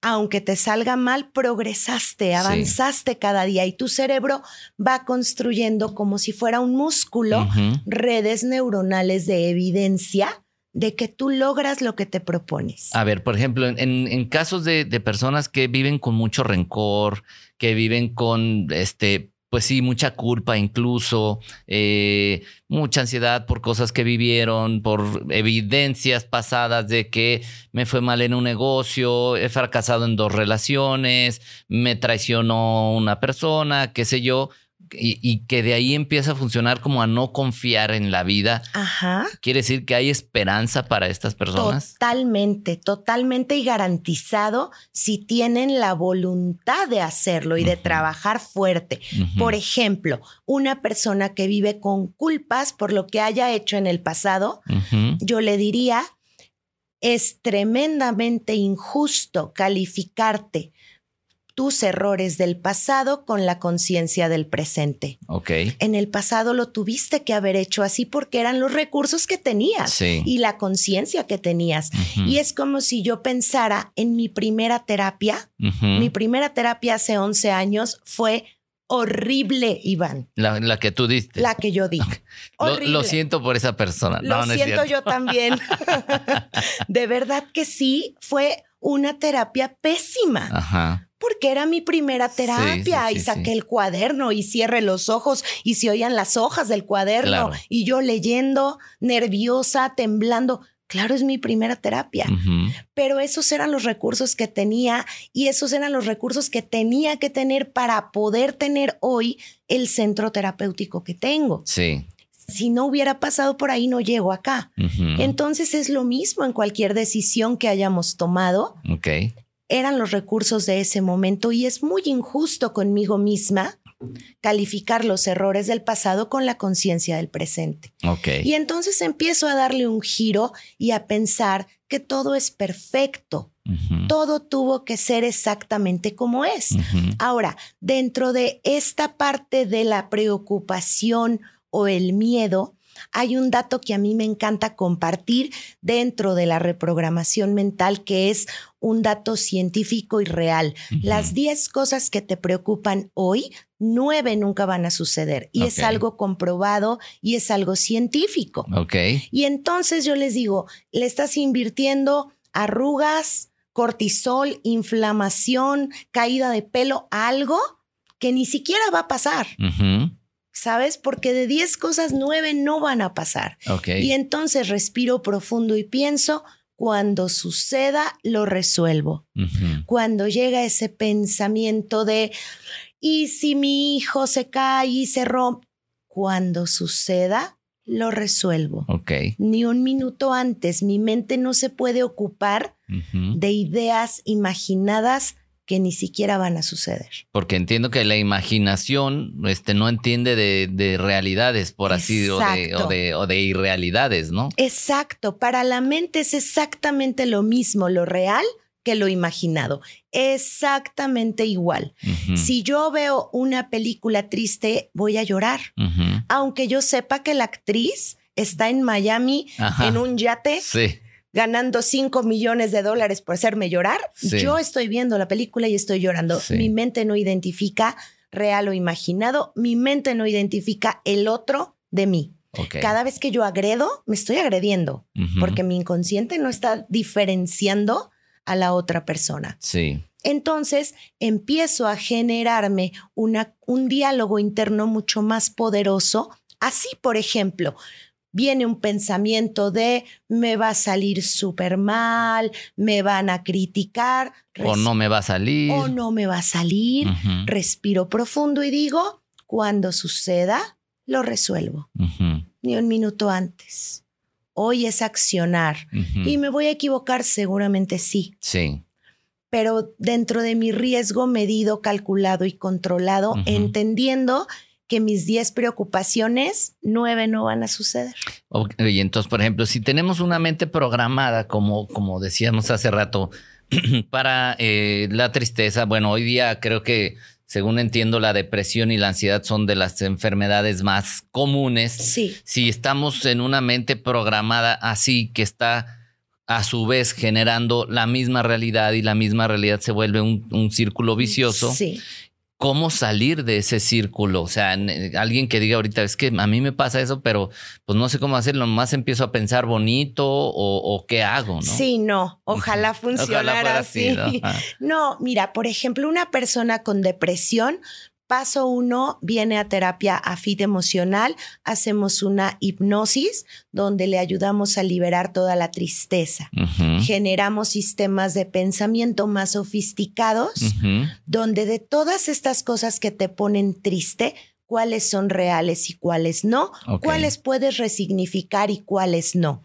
Aunque te salga mal, progresaste, avanzaste cada día y tu cerebro va construyendo como si fuera un músculo, redes neuronales de evidencia de que tú logras lo que te propones. A ver, por ejemplo, en, casos de, personas que viven con mucho rencor, que viven con, este, pues sí, mucha culpa incluso, eh, mucha ansiedad por cosas que vivieron, por evidencias pasadas de que me fue mal en un negocio, he fracasado en dos relaciones, me traicionó una persona, qué sé yo y, que de ahí empieza a funcionar como a no confiar en la vida. Ajá. ¿Quiere decir que hay esperanza para estas personas? Totalmente, totalmente y garantizado si tienen la voluntad de hacerlo y de trabajar fuerte. Por ejemplo, una persona que vive con culpas por lo que haya hecho en el pasado, yo le diría, es tremendamente injusto calificarte tus errores del pasado con la conciencia del presente. Ok. En el pasado lo tuviste que haber hecho así porque eran los recursos que tenías y la conciencia que tenías. Y es como si yo pensara en mi primera terapia. Mi primera terapia hace 11 años fue horrible, Iván. La, que tú diste. La que yo di. Lo, siento por esa persona. Lo siento yo también. de verdad que sí, fue una terapia pésima. Ajá porque era mi primera terapia y saqué el cuaderno y cierre los ojos y se oían las hojas del cuaderno y yo leyendo, nerviosa, temblando. Claro, es mi primera terapia, pero esos eran los recursos que tenía y esos eran los recursos que tenía que tener para poder tener hoy el centro terapéutico que tengo. Sí. Si no hubiera pasado por ahí, no llego acá. Entonces es lo mismo en cualquier decisión que hayamos tomado. Okay eran los recursos de ese momento y es muy injusto conmigo misma calificar los errores del pasado con la conciencia del presente. Okay. Y entonces empiezo a darle un giro y a pensar que todo es perfecto. Todo tuvo que ser exactamente como es. Ahora, dentro de esta parte de la preocupación o el miedo, hay un dato que a mí me encanta compartir dentro de la reprogramación mental, que es un dato científico y real. Las 10 cosas que te preocupan hoy, nueve nunca van a suceder. Y es algo comprobado y es algo científico. Ok. Y entonces yo les digo, le estás invirtiendo arrugas, cortisol, inflamación, caída de pelo, algo que ni siquiera va a pasar. ¿Sabes? Porque de 10 cosas, 9 no van a pasar. Y entonces respiro profundo y pienso, cuando suceda, lo resuelvo. Cuando llega ese pensamiento de, ¿y si mi hijo se cae y se rompe? Cuando suceda, lo resuelvo. Ni un minuto antes, mi mente no se puede ocupar de ideas imaginadas que ni siquiera van a suceder. Porque entiendo que la imaginación este, no entiende de, realidades, por así o de, o, de, irrealidades, ¿no? Exacto. Para la mente es exactamente lo mismo, lo real que lo imaginado. Exactamente igual. Si yo veo una película triste, voy a llorar. Aunque yo sepa que la actriz está en Miami en un yate. Sí ganando 5 millones de dólares por hacerme llorar, yo estoy viendo la película y estoy llorando. Mi mente no identifica real o imaginado, mi mente no identifica el otro de mí. Cada vez que yo agredo, me estoy agrediendo, porque mi inconsciente no está diferenciando a la otra persona. Sí. Entonces empiezo a generarme una, un diálogo interno mucho más poderoso. Así, por ejemplo, viene un pensamiento de me va a salir súper mal, me van a criticar. O no me va a salir. O no me va a salir. Respiro profundo y digo, cuando suceda, lo resuelvo. Ni un minuto antes. Hoy es accionar. ¿Y me voy a equivocar? Seguramente sí. Sí. Pero dentro de mi riesgo medido, calculado y controlado, entendiendo que mis 10 preocupaciones, 9 no van a suceder. Y entonces, por ejemplo, si tenemos una mente programada, como, como decíamos hace rato, para eh, la tristeza, bueno, hoy día creo que, según entiendo, la depresión y la ansiedad son de las enfermedades más comunes. Sí. Si estamos en una mente programada así, que está a su vez generando la misma realidad y la misma realidad se vuelve un, un círculo vicioso. Sí cómo salir de ese círculo. O sea, alguien que diga ahorita, es que a mí me pasa eso, pero pues no sé cómo hacerlo, más empiezo a pensar bonito o, qué hago, ¿no? Sí, no, ojalá funcionara así. no, mira, por ejemplo, una persona con depresión Paso uno, viene a terapia AFIT emocional, hacemos una hipnosis donde le ayudamos a liberar toda la tristeza. Generamos sistemas de pensamiento más sofisticados, donde de todas estas cosas que te ponen triste, cuáles son reales y cuáles no, cuáles puedes resignificar y cuáles no.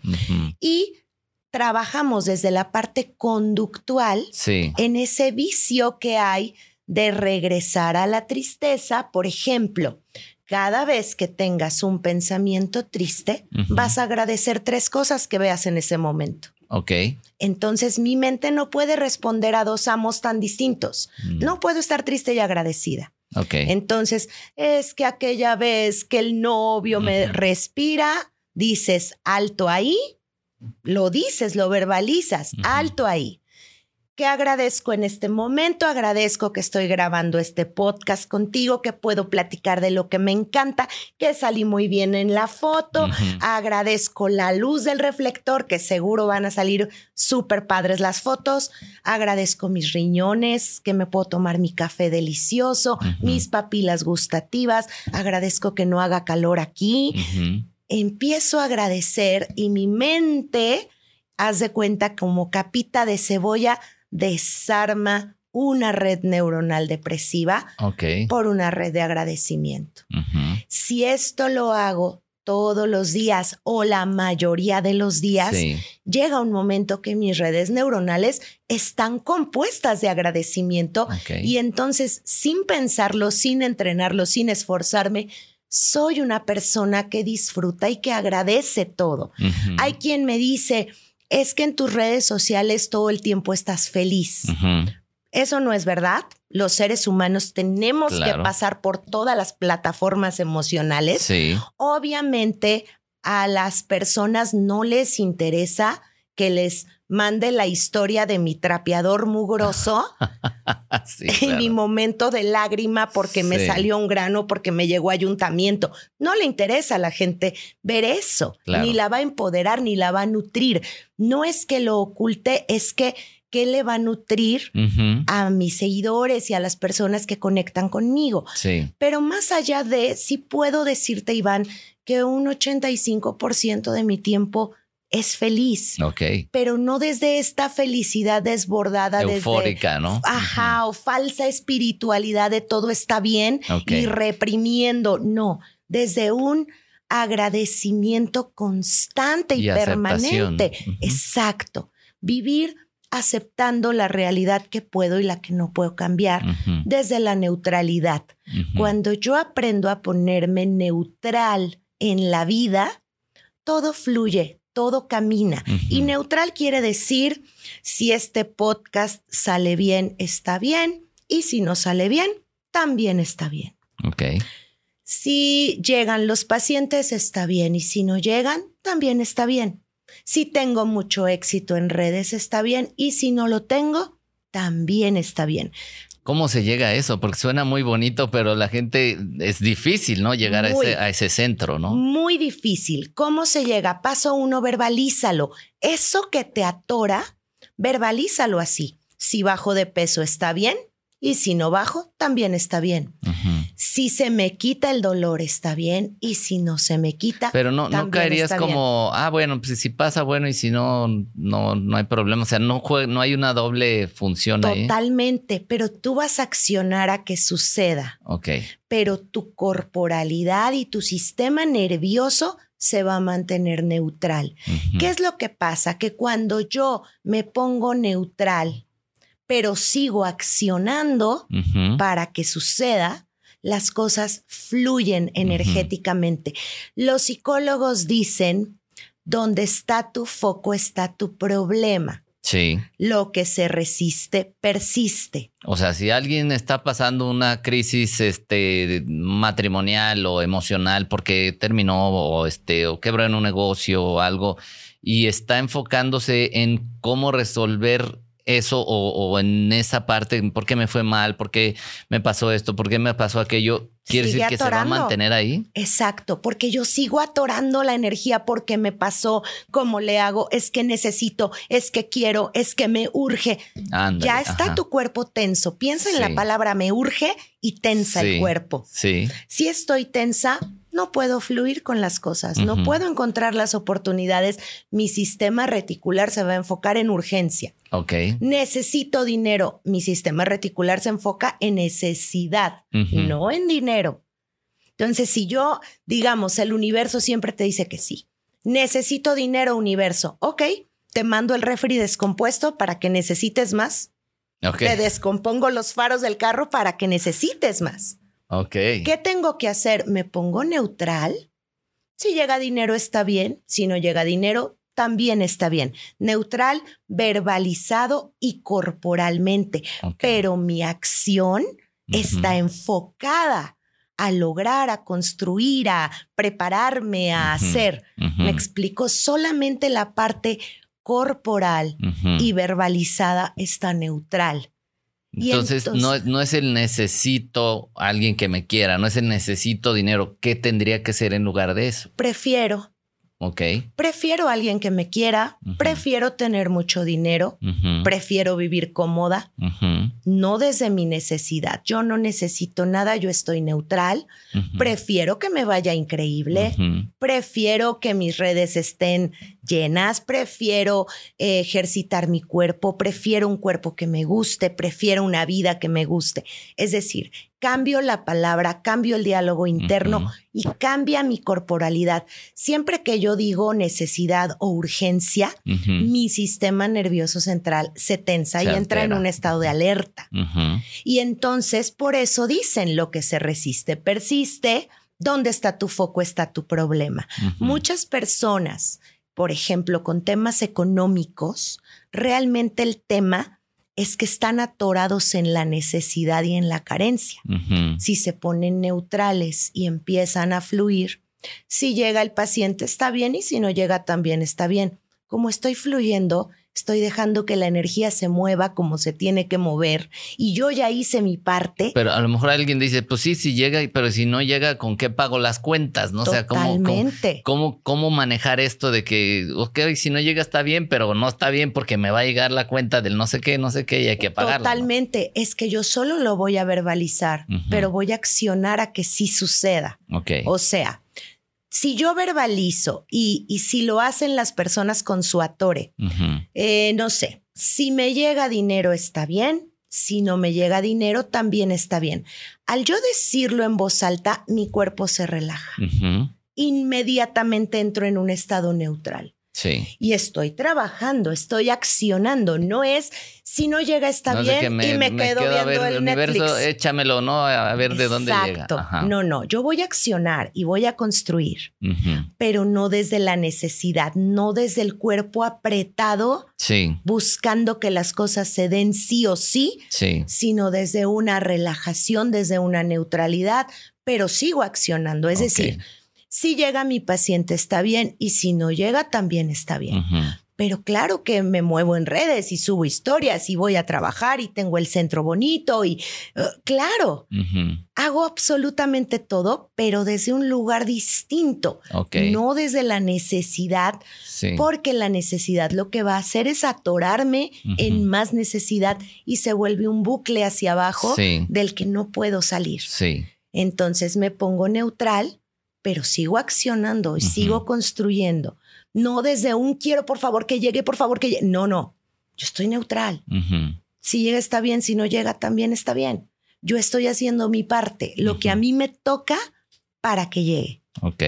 Y trabajamos desde la parte conductual en ese vicio que hay de regresar a la tristeza, por ejemplo, cada vez que tengas un pensamiento triste, vas a agradecer tres cosas que veas en ese momento. Ok. Entonces mi mente no puede responder a dos amos tan distintos. Mm. No puedo estar triste y agradecida. Ok. Entonces, es que aquella vez que el novio me respira, dices alto ahí, lo dices, lo verbalizas, alto ahí que agradezco en este momento, agradezco que estoy grabando este podcast contigo, que puedo platicar de lo que me encanta, que salí muy bien en la foto, agradezco la luz del reflector, que seguro van a salir súper padres las fotos, agradezco mis riñones, que me puedo tomar mi café delicioso, mis papilas gustativas, agradezco que no haga calor aquí. Empiezo a agradecer y mi mente, haz de cuenta como capita de cebolla, desarma una red neuronal depresiva por una red de agradecimiento. Si esto lo hago todos los días o la mayoría de los días, llega un momento que mis redes neuronales están compuestas de agradecimiento y entonces sin pensarlo, sin entrenarlo, sin esforzarme, soy una persona que disfruta y que agradece todo. Hay quien me dice, es que en tus redes sociales todo el tiempo estás feliz. Eso no es verdad. Los seres humanos tenemos que pasar por todas las plataformas emocionales. Obviamente a las personas no les interesa que les mande la historia de mi trapeador mugroso en mi momento de lágrima porque me salió un grano, porque me llegó ayuntamiento. No le interesa a la gente ver eso, ni la va a empoderar, ni la va a nutrir. No es que lo oculte, es que ¿qué le va a nutrir a mis seguidores y a las personas que conectan conmigo? Sí. Pero más allá de, sí puedo decirte, Iván, que un 85% de mi tiempo es feliz. Ok. Pero no desde esta felicidad desbordada. Eufórica, ¿no? Ajá, o falsa espiritualidad de todo está bien y reprimiendo. No, desde un agradecimiento constante y, permanente. Exacto. Vivir aceptando la realidad que puedo y la que no puedo cambiar desde la neutralidad. Cuando yo aprendo a ponerme neutral en la vida, todo fluye, todo camina. Y neutral quiere decir, si este podcast sale bien, está bien, y si no sale bien, también está bien. Ok. Si llegan los pacientes, está bien, y si no llegan, también está bien. Si tengo mucho éxito en redes, está bien, y si no lo tengo, también está bien. ¿Cómo se llega a eso? Porque suena muy bonito, pero la gente es difícil, ¿no? Llegar a, ese, a, ese, centro, ¿no? Muy difícil. ¿Cómo se llega? Paso uno, verbalízalo. Eso que te atora, verbalízalo así. Si bajo de peso está bien y si no bajo, también está bien. Si se me quita el dolor, está bien. Y si no se me quita. Pero no, no caerías como, ah, bueno, pues si pasa, bueno, y si no, no, no hay problema. O sea, no, no hay una doble función Totalmente, ahí. Totalmente, pero tú vas a accionar a que suceda. Ok. Pero tu corporalidad y tu sistema nervioso se va a mantener neutral. ¿Qué es lo que pasa? Que cuando yo me pongo neutral, pero sigo accionando para que suceda, las cosas fluyen energéticamente. Los psicólogos dicen, donde está tu foco está tu problema. Sí. Lo que se resiste persiste. O sea, si alguien está pasando una crisis este, matrimonial o emocional porque terminó o, este, o quebró en un negocio o algo y está enfocándose en cómo resolver eso o, en esa parte, por qué me fue mal, por qué me pasó esto, por qué me pasó aquello, quiere decir que se va a mantener ahí. Exacto, porque yo sigo atorando la energía porque me pasó, cómo le hago, es que necesito, es que quiero, es que me urge. ya está tu cuerpo tenso. Piensa en la palabra me urge y tensa el cuerpo. Sí. Si estoy tensa, no puedo fluir con las cosas, no puedo encontrar las oportunidades, mi sistema reticular se va a enfocar en urgencia. Ok. Necesito dinero, mi sistema reticular se enfoca en necesidad, no en dinero. Entonces, si yo, digamos, el universo siempre te dice que sí, necesito dinero, universo, ok, te mando el refri descompuesto para que necesites más. Te descompongo los faros del carro para que necesites más. Ok. ¿Qué tengo que hacer? ¿Me pongo neutral? Si llega dinero está bien, si no llega dinero también está bien. Neutral, verbalizado y corporalmente. Pero mi acción está enfocada a lograr, a construir, a prepararme, a hacer. Me explico solamente la parte corporal y verbalizada está neutral. Entonces, no, no, es el necesito alguien que me quiera, no es el necesito dinero. ¿Qué tendría que ser en lugar de eso? Prefiero Ok. Prefiero a alguien que me quiera, prefiero tener mucho dinero, prefiero vivir cómoda, no desde mi necesidad. Yo no necesito nada, yo estoy neutral, prefiero que me vaya increíble, prefiero que mis redes estén llenas, prefiero eh, ejercitar mi cuerpo, prefiero un cuerpo que me guste, prefiero una vida que me guste. Es decir, cambio la palabra, cambio el diálogo interno y cambia mi corporalidad. Siempre que yo digo necesidad o urgencia, mi sistema nervioso central se tensa y entra en un estado de alerta. Y entonces, por eso dicen lo que se resiste, persiste. ¿Dónde está tu foco? Está tu problema. Muchas personas, por ejemplo, con temas económicos, realmente el tema es que están atorados en la necesidad y en la carencia. Si se ponen neutrales y empiezan a fluir, si llega el paciente está bien y si no llega también está bien. Como estoy fluyendo, estoy dejando que la energía se mueva como se tiene que mover y yo ya hice mi parte. Pero a lo mejor alguien dice, pues sí, sí llega, pero si no llega, ¿con qué pago las cuentas? ¿No? sea, ¿cómo, cómo, cómo, manejar esto de que, ok, si no llega está bien, pero no está bien porque me va a llegar la cuenta del no sé qué, no sé qué y hay que pagarlo. Totalmente. Es que yo solo lo voy a verbalizar, pero voy a accionar a que sí suceda. Ok. O sea, si yo verbalizo y, si lo hacen las personas con su atore, eh, no sé, si me llega dinero está bien, si no me llega dinero también está bien. Al yo decirlo en voz alta, mi cuerpo se relaja. Inmediatamente entro en un estado neutral. Y estoy trabajando, estoy accionando. No es si no llega está bien y me, quedo, viendo el, universo, échamelo, ¿no? A ver de dónde llega. Exacto. No, no, yo voy a accionar y voy a construir, pero no desde la necesidad, no desde el cuerpo apretado, buscando que las cosas se den sí o sí, sino desde una relajación, desde una neutralidad, pero sigo accionando. Es decir, si llega mi paciente está bien y si no llega también está bien. Pero claro que me muevo en redes y subo historias y voy a trabajar y tengo el centro bonito y uh, claro, hago absolutamente todo, pero desde un lugar distinto, no desde la necesidad, porque la necesidad lo que va a hacer es atorarme en más necesidad y se vuelve un bucle hacia abajo del que no puedo salir. Entonces me pongo neutral pero sigo accionando y sigo construyendo. No desde un quiero, por favor, que llegue, por favor, que llegue. No, no. Yo estoy neutral. Si llega está bien, si no llega también está bien. Yo estoy haciendo mi parte, lo que a mí me toca para que llegue. Ok.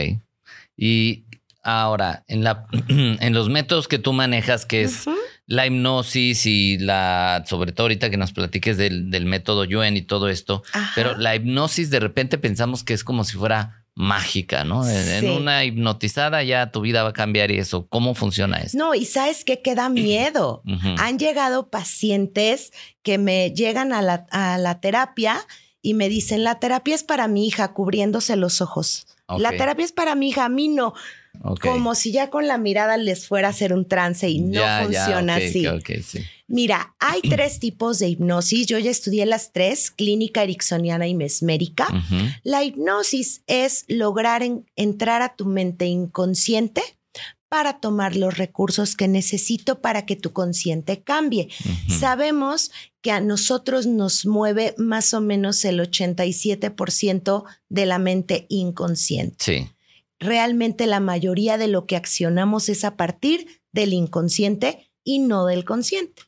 Y ahora, en, la, en los métodos que tú manejas, que es la hipnosis y la, sobre todo ahorita que nos platiques del, del método Yuen y todo esto, pero la hipnosis de repente pensamos que es como si fuera mágica, ¿no? En una hipnotizada ya tu vida va a cambiar y eso. ¿Cómo funciona eso? No, y sabes que queda miedo. Han llegado pacientes que me llegan a la, a la, terapia y me dicen, la terapia es para mi hija, cubriéndose los ojos. La terapia es para mi hija, a mí no. Como si ya con la mirada les fuera a hacer un trance y no funciona así. Mira, hay tres tipos de hipnosis. Yo ya estudié las tres, clínica ericksoniana y mesmérica. La hipnosis es lograr entrar a tu mente inconsciente para tomar los recursos que necesito para que tu consciente cambie. Sabemos que a nosotros nos mueve más o menos el 87% de la mente inconsciente. Sí realmente la mayoría de lo que accionamos es a partir del inconsciente y no del consciente.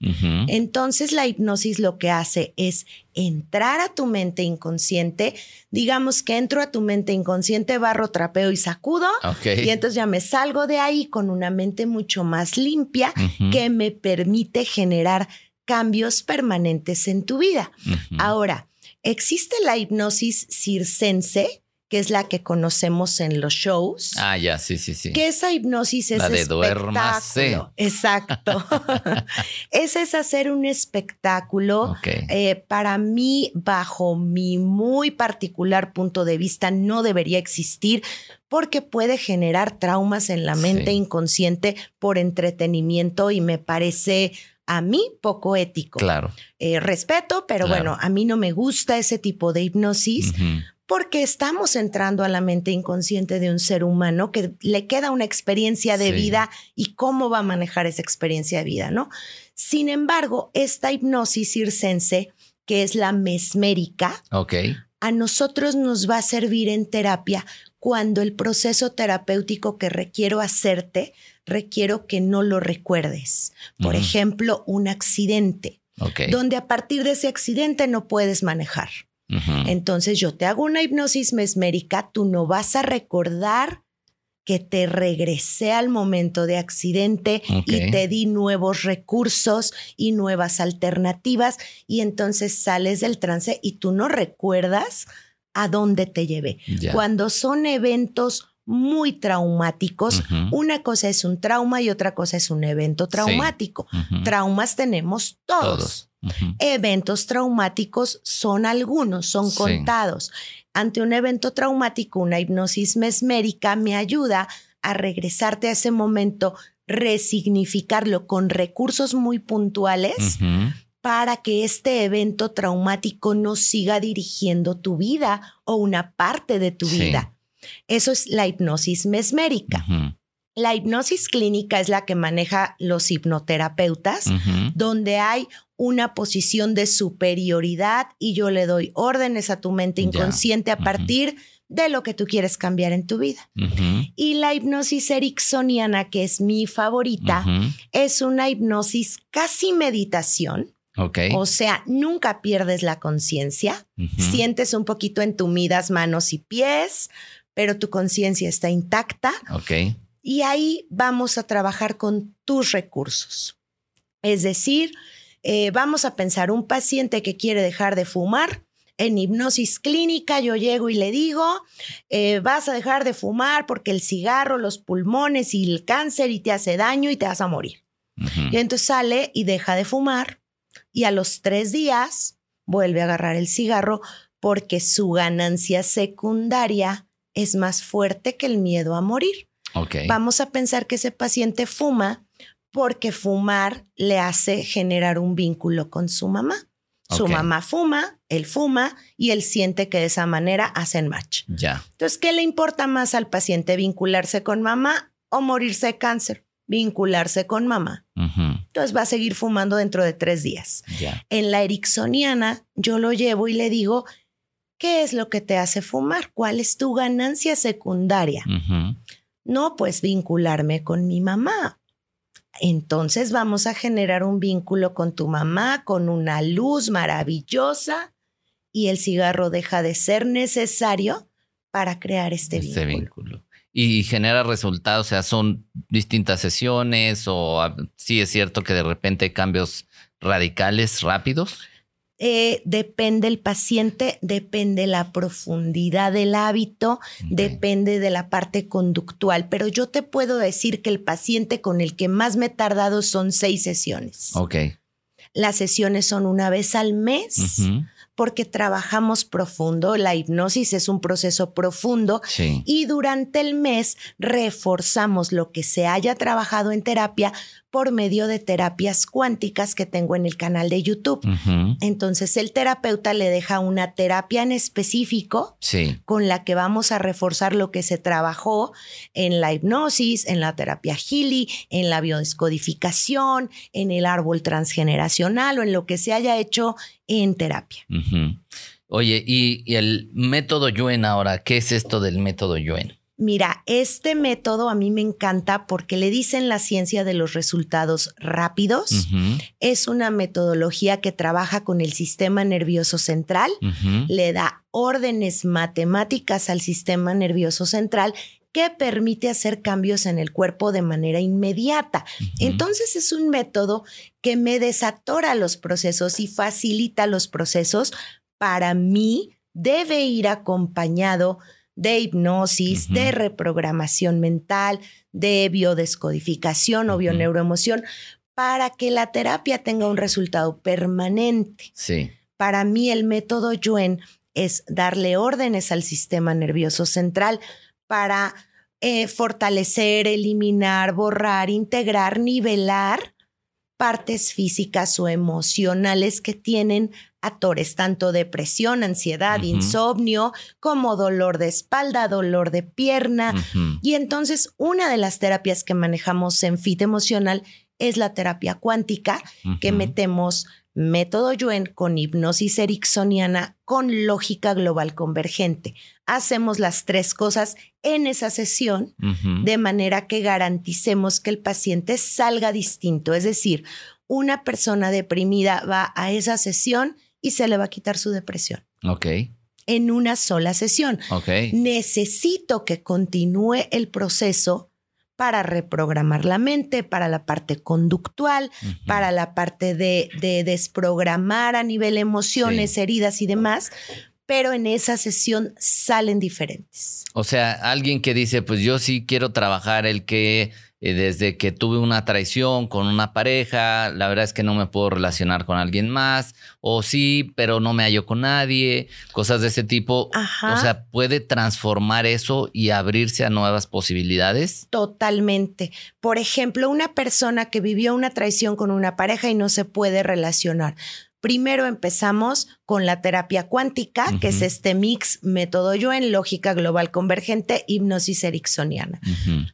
Entonces la hipnosis lo que hace es entrar a tu mente inconsciente, digamos que entro a tu mente inconsciente, barro, trapeo y sacudo, y entonces ya me salgo de ahí con una mente mucho más limpia que me permite generar cambios permanentes en tu vida. Ahora, existe la hipnosis circense, que es la que conocemos en los shows. Ah, ya, sí, sí, sí. Que esa hipnosis es la de espectáculo. Exacto. Ese es hacer un espectáculo. Eh, para mí, bajo mi muy particular punto de vista, no debería existir porque puede generar traumas en la mente inconsciente por entretenimiento y me parece a mí poco ético. Claro. Eh, respeto, pero bueno, a mí no me gusta ese tipo de hipnosis porque estamos entrando a la mente inconsciente de un ser humano que le queda una experiencia de vida y cómo va a manejar esa experiencia de vida, ¿no? Sin embargo, esta hipnosis circense, que es la mesmérica, a nosotros nos va a servir en terapia cuando el proceso terapéutico que requiero hacerte, requiero que no lo recuerdes. Por ejemplo, un accidente, donde a partir de ese accidente no puedes manejar. Entonces yo te hago una hipnosis mesmérica, tú no vas a recordar que te regresé al momento de accidente y te di nuevos recursos y nuevas alternativas y entonces sales del trance y tú no recuerdas a dónde te llevé. Cuando son eventos muy traumáticos, una cosa es un trauma y otra cosa es un evento traumático. Traumas tenemos todos. Eventos traumáticos son algunos, son contados. Ante un evento traumático, una hipnosis mesmérica me ayuda a regresarte a ese momento, resignificarlo con recursos muy puntuales para que este evento traumático no siga dirigiendo tu vida o una parte de tu vida. Eso es la hipnosis mesmérica. La hipnosis clínica es la que maneja los hipnoterapeutas, donde hay una posición de superioridad y yo le doy órdenes a tu mente inconsciente a partir de lo que tú quieres cambiar en tu vida. Y la hipnosis ericksoniana, que es mi favorita, es una hipnosis casi meditación. O sea, nunca pierdes la conciencia, sientes un poquito entumidas manos y pies, pero tu conciencia está intacta. Y ahí vamos a trabajar con tus recursos. Es decir, eh, vamos a pensar un paciente que quiere dejar de fumar. En hipnosis clínica yo llego y le digo, eh, vas a dejar de fumar porque el cigarro, los pulmones y el cáncer y te hace daño y te vas a morir. Y entonces sale y deja de fumar y a los tres días vuelve a agarrar el cigarro porque su ganancia secundaria es más fuerte que el miedo a morir. Vamos a pensar que ese paciente fuma porque fumar le hace generar un vínculo con su mamá. Su mamá fuma, él fuma y él siente que de esa manera hacen match. Ya. Entonces, ¿qué le importa más al paciente? ¿Vincularse con mamá o morirse de cáncer? Vincularse con mamá. Entonces va a seguir fumando dentro de tres días. En la ericksoniana, yo lo llevo y le digo, ¿qué es lo que te hace fumar? ¿Cuál es tu ganancia secundaria? No, pues vincularme con mi mamá entonces vamos a generar un vínculo con tu mamá, con una luz maravillosa y el cigarro deja de ser necesario para crear este, este vínculo. Y genera resultados, o sea, son distintas sesiones o ah, sí es cierto que de repente hay cambios radicales rápidos. Eh, depende el paciente, depende la profundidad del hábito, depende de la parte conductual, pero yo te puedo decir que el paciente con el que más me he tardado son seis sesiones. Ok. Las sesiones son una vez al mes porque trabajamos profundo. La hipnosis es un proceso profundo y durante el mes reforzamos lo que se haya trabajado en terapia por medio de terapias cuánticas que tengo en el canal de YouTube. Entonces el terapeuta le deja una terapia en específico con la que vamos a reforzar lo que se trabajó en la hipnosis, en la terapia Healy, en la biodescodificación, en el árbol transgeneracional o en lo que se haya hecho en terapia. Oye, ¿y, ¿y, el método Yuen ahora? ¿Qué es esto del método Yuen? Mira, este método a mí me encanta porque le dicen la ciencia de los resultados rápidos. Es una metodología que trabaja con el sistema nervioso central, le da órdenes matemáticas al sistema nervioso central que permite hacer cambios en el cuerpo de manera inmediata. Entonces es un método que me desatora los procesos y facilita los procesos. Para mí debe ir acompañado de hipnosis, de reprogramación mental, de biodescodificación o bioneuroemoción, para que la terapia tenga un resultado permanente. Sí. Para mí el método Yuen es darle órdenes al sistema nervioso central para eh, fortalecer, eliminar, borrar, integrar, nivelar partes físicas o emocionales que tienen atores, tanto depresión, ansiedad, insomnio, como dolor de espalda, dolor de pierna. Y entonces una de las terapias que manejamos en FIT emocional es la terapia cuántica, que metemos método Yuen con hipnosis ericksoniana con lógica global convergente. Hacemos las tres cosas en esa sesión de manera que garanticemos que el paciente salga distinto. Es decir, una persona deprimida va a esa sesión y se le va a quitar su depresión. Ok. En una sola sesión. Ok. Necesito que continúe el proceso para reprogramar la mente, para la parte conductual, para la parte de, desprogramar a nivel emociones, heridas y demás, pero en esa sesión salen diferentes. O sea, alguien que dice, pues yo sí quiero trabajar el que desde que tuve una traición con una pareja, la verdad es que no me puedo relacionar con alguien más, o sí, pero no me hallo con nadie, cosas de ese tipo. O sea, puede transformar eso y abrirse a nuevas posibilidades. Totalmente. Por ejemplo, una persona que vivió una traición con una pareja y no se puede relacionar. Primero empezamos con la terapia cuántica, que es este mix método yo en lógica global convergente, hipnosis ericksoniana.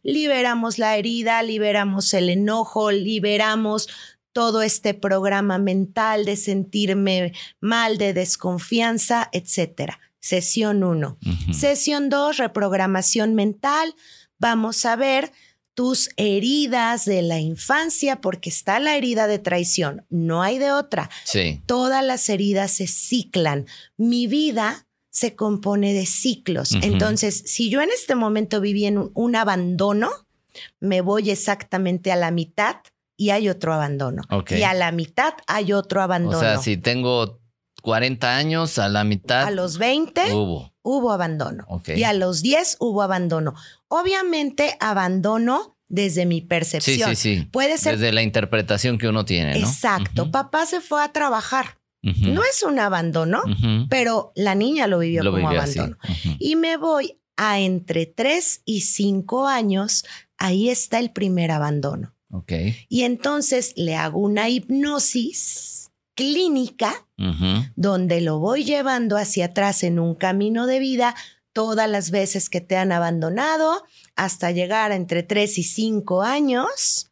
Liberamos la herida, liberamos el enojo, liberamos todo este programa mental de sentirme mal, de desconfianza, etcétera. Sesión 1. Sesión 2, reprogramación mental. Vamos a ver tus heridas de la infancia, porque está la herida de traición, no hay de otra. Sí. Todas las heridas se ciclan. Mi vida se compone de ciclos. Entonces, si yo en este momento viví en un, abandono, me voy exactamente a la mitad y hay otro abandono. Y a la mitad hay otro abandono. O sea, si tengo 40 años, a la mitad. A los 20 hubo, hubo abandono. Y a los 10 hubo abandono. Obviamente, abandono desde mi percepción. Sí, sí, sí. Puede ser. Desde la interpretación que uno tiene, ¿no? Exacto. Papá se fue a trabajar. No es un abandono, pero la niña lo vivió como abandono. Y me voy a entre 3 y 5 años, ahí está el primer abandono. Ok. Y entonces le hago una hipnosis clínica donde lo voy llevando hacia atrás en un camino de vida todas las veces que te han abandonado hasta llegar a entre 3 y 5 años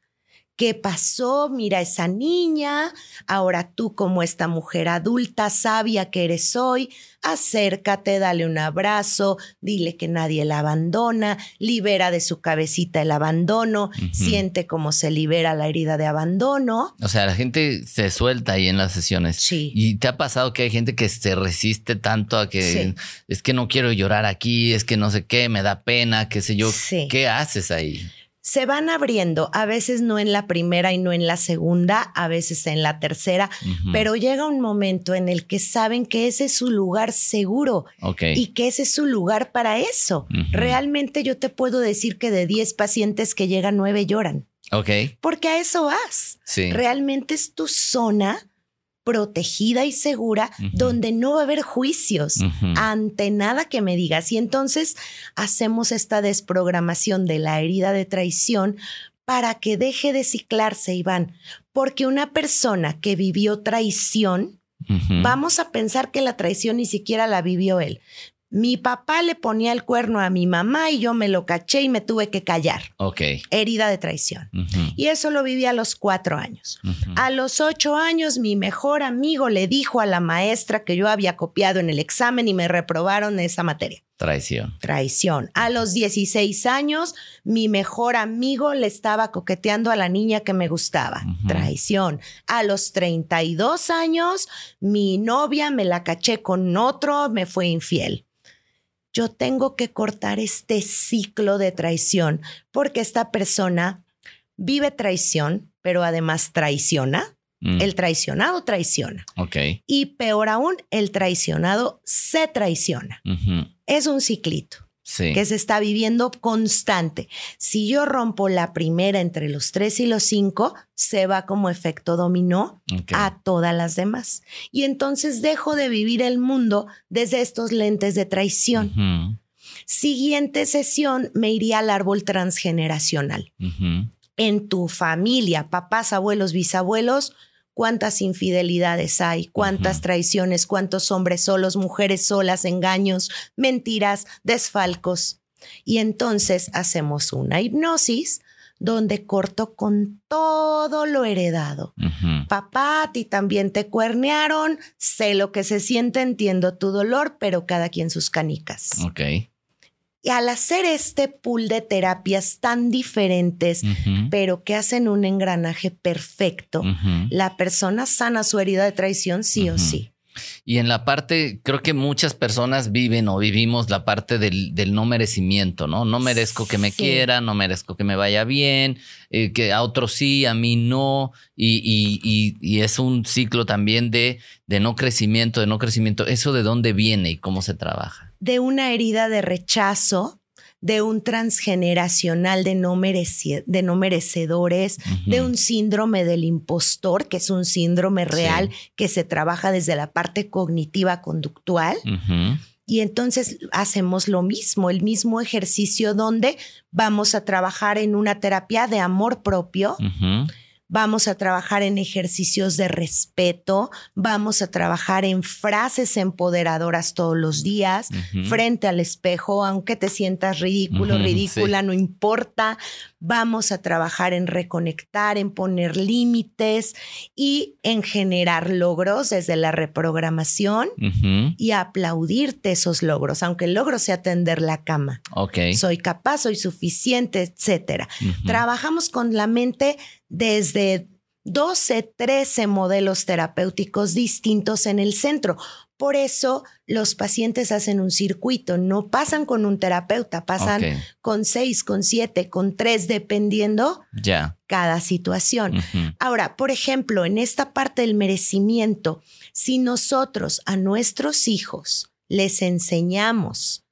¿Qué pasó? Mira esa niña. Ahora tú como esta mujer adulta, sabia que eres hoy, acércate, dale un abrazo, dile que nadie la abandona, libera de su cabecita el abandono, siente cómo se libera la herida de abandono. O sea, la gente se suelta ahí en las sesiones. Sí. ¿Y te ha pasado que hay gente que se resiste tanto a que es que no quiero llorar aquí, es que no sé qué, me da pena, qué sé yo? ¿Qué haces ahí? Se van abriendo, a veces no en la primera y no en la segunda, a veces en la tercera, pero llega un momento en el que saben que ese es su lugar seguro y que ese es su lugar para eso. Realmente yo te puedo decir que de 10 pacientes que llegan, 9 lloran. Ok. Porque a eso vas. Sí. Realmente es tu zona protegida y segura donde no va a haber juicios ante nada que me digas. Y entonces hacemos esta desprogramación de la herida de traición para que deje de ciclarse, Iván. Porque una persona que vivió traición, vamos a pensar que la traición ni siquiera la vivió él. Mi papá le ponía el cuerno a mi mamá y yo me lo caché y me tuve que callar. Ok. Herida de traición. Y eso lo viví a los cuatro años. A los ocho años, mi mejor amigo le dijo a la maestra que yo había copiado en el examen y me reprobaron esa materia. Traición. Traición. A los 16 años, mi mejor amigo le estaba coqueteando a la niña que me gustaba. Traición. A los 32 años, mi novia me la caché con otro, me fue infiel yo tengo que cortar este ciclo de traición porque esta persona vive traición, pero además traiciona. Mm. El traicionado traiciona. Ok. Y peor aún, el traicionado se traiciona. Es un ciclito. Que se está viviendo constante. Si yo rompo la primera entre los tres y los cinco, se va como efecto dominó a todas las demás. Y entonces dejo de vivir el mundo desde estos lentes de traición. Siguiente sesión me iría al árbol transgeneracional. En tu familia, papás, abuelos, bisabuelos, cuántas infidelidades hay, cuántas traiciones, cuántos hombres solos, mujeres solas, engaños, mentiras, desfalcos. Y entonces hacemos una hipnosis donde corto con todo lo heredado. Papá, a ti también te cuernearon, sé lo que se siente, entiendo tu dolor, pero cada quien sus canicas. Ok. Y al hacer este pool de terapias tan diferentes, pero que hacen un engranaje perfecto, la persona sana su herida de traición sí o sí. Y en la parte, creo que muchas personas viven o vivimos la parte del, no merecimiento, ¿no? No merezco que me quieran, no merezco que me vaya bien, eh, que a otros sí, a mí no. Y, y, es un ciclo también de, de no crecimiento, de no crecimiento. ¿Eso de dónde viene y cómo se trabaja? De una herida de rechazo, de un transgeneracional de no, de no merecedores, de un síndrome del impostor, que es un síndrome real que se trabaja desde la parte cognitiva conductual. Y entonces hacemos lo mismo, el mismo ejercicio donde vamos a trabajar en una terapia de amor propio. Vamos a trabajar en ejercicios de respeto, vamos a trabajar en frases empoderadoras todos los días, frente al espejo, aunque te sientas ridículo, ridícula, no importa. Vamos a trabajar en reconectar, en poner límites y en generar logros desde la reprogramación y aplaudirte esos logros, aunque el logro sea tender la cama. Soy capaz, soy suficiente, etcétera. Trabajamos con la mente desde 12, 13 modelos terapéuticos distintos en el centro. Por eso los pacientes hacen un circuito, no pasan con un terapeuta, pasan con seis, con siete, con tres, dependiendo cada situación. Ahora, por ejemplo, en esta parte del merecimiento, si nosotros a nuestros hijos les enseñamos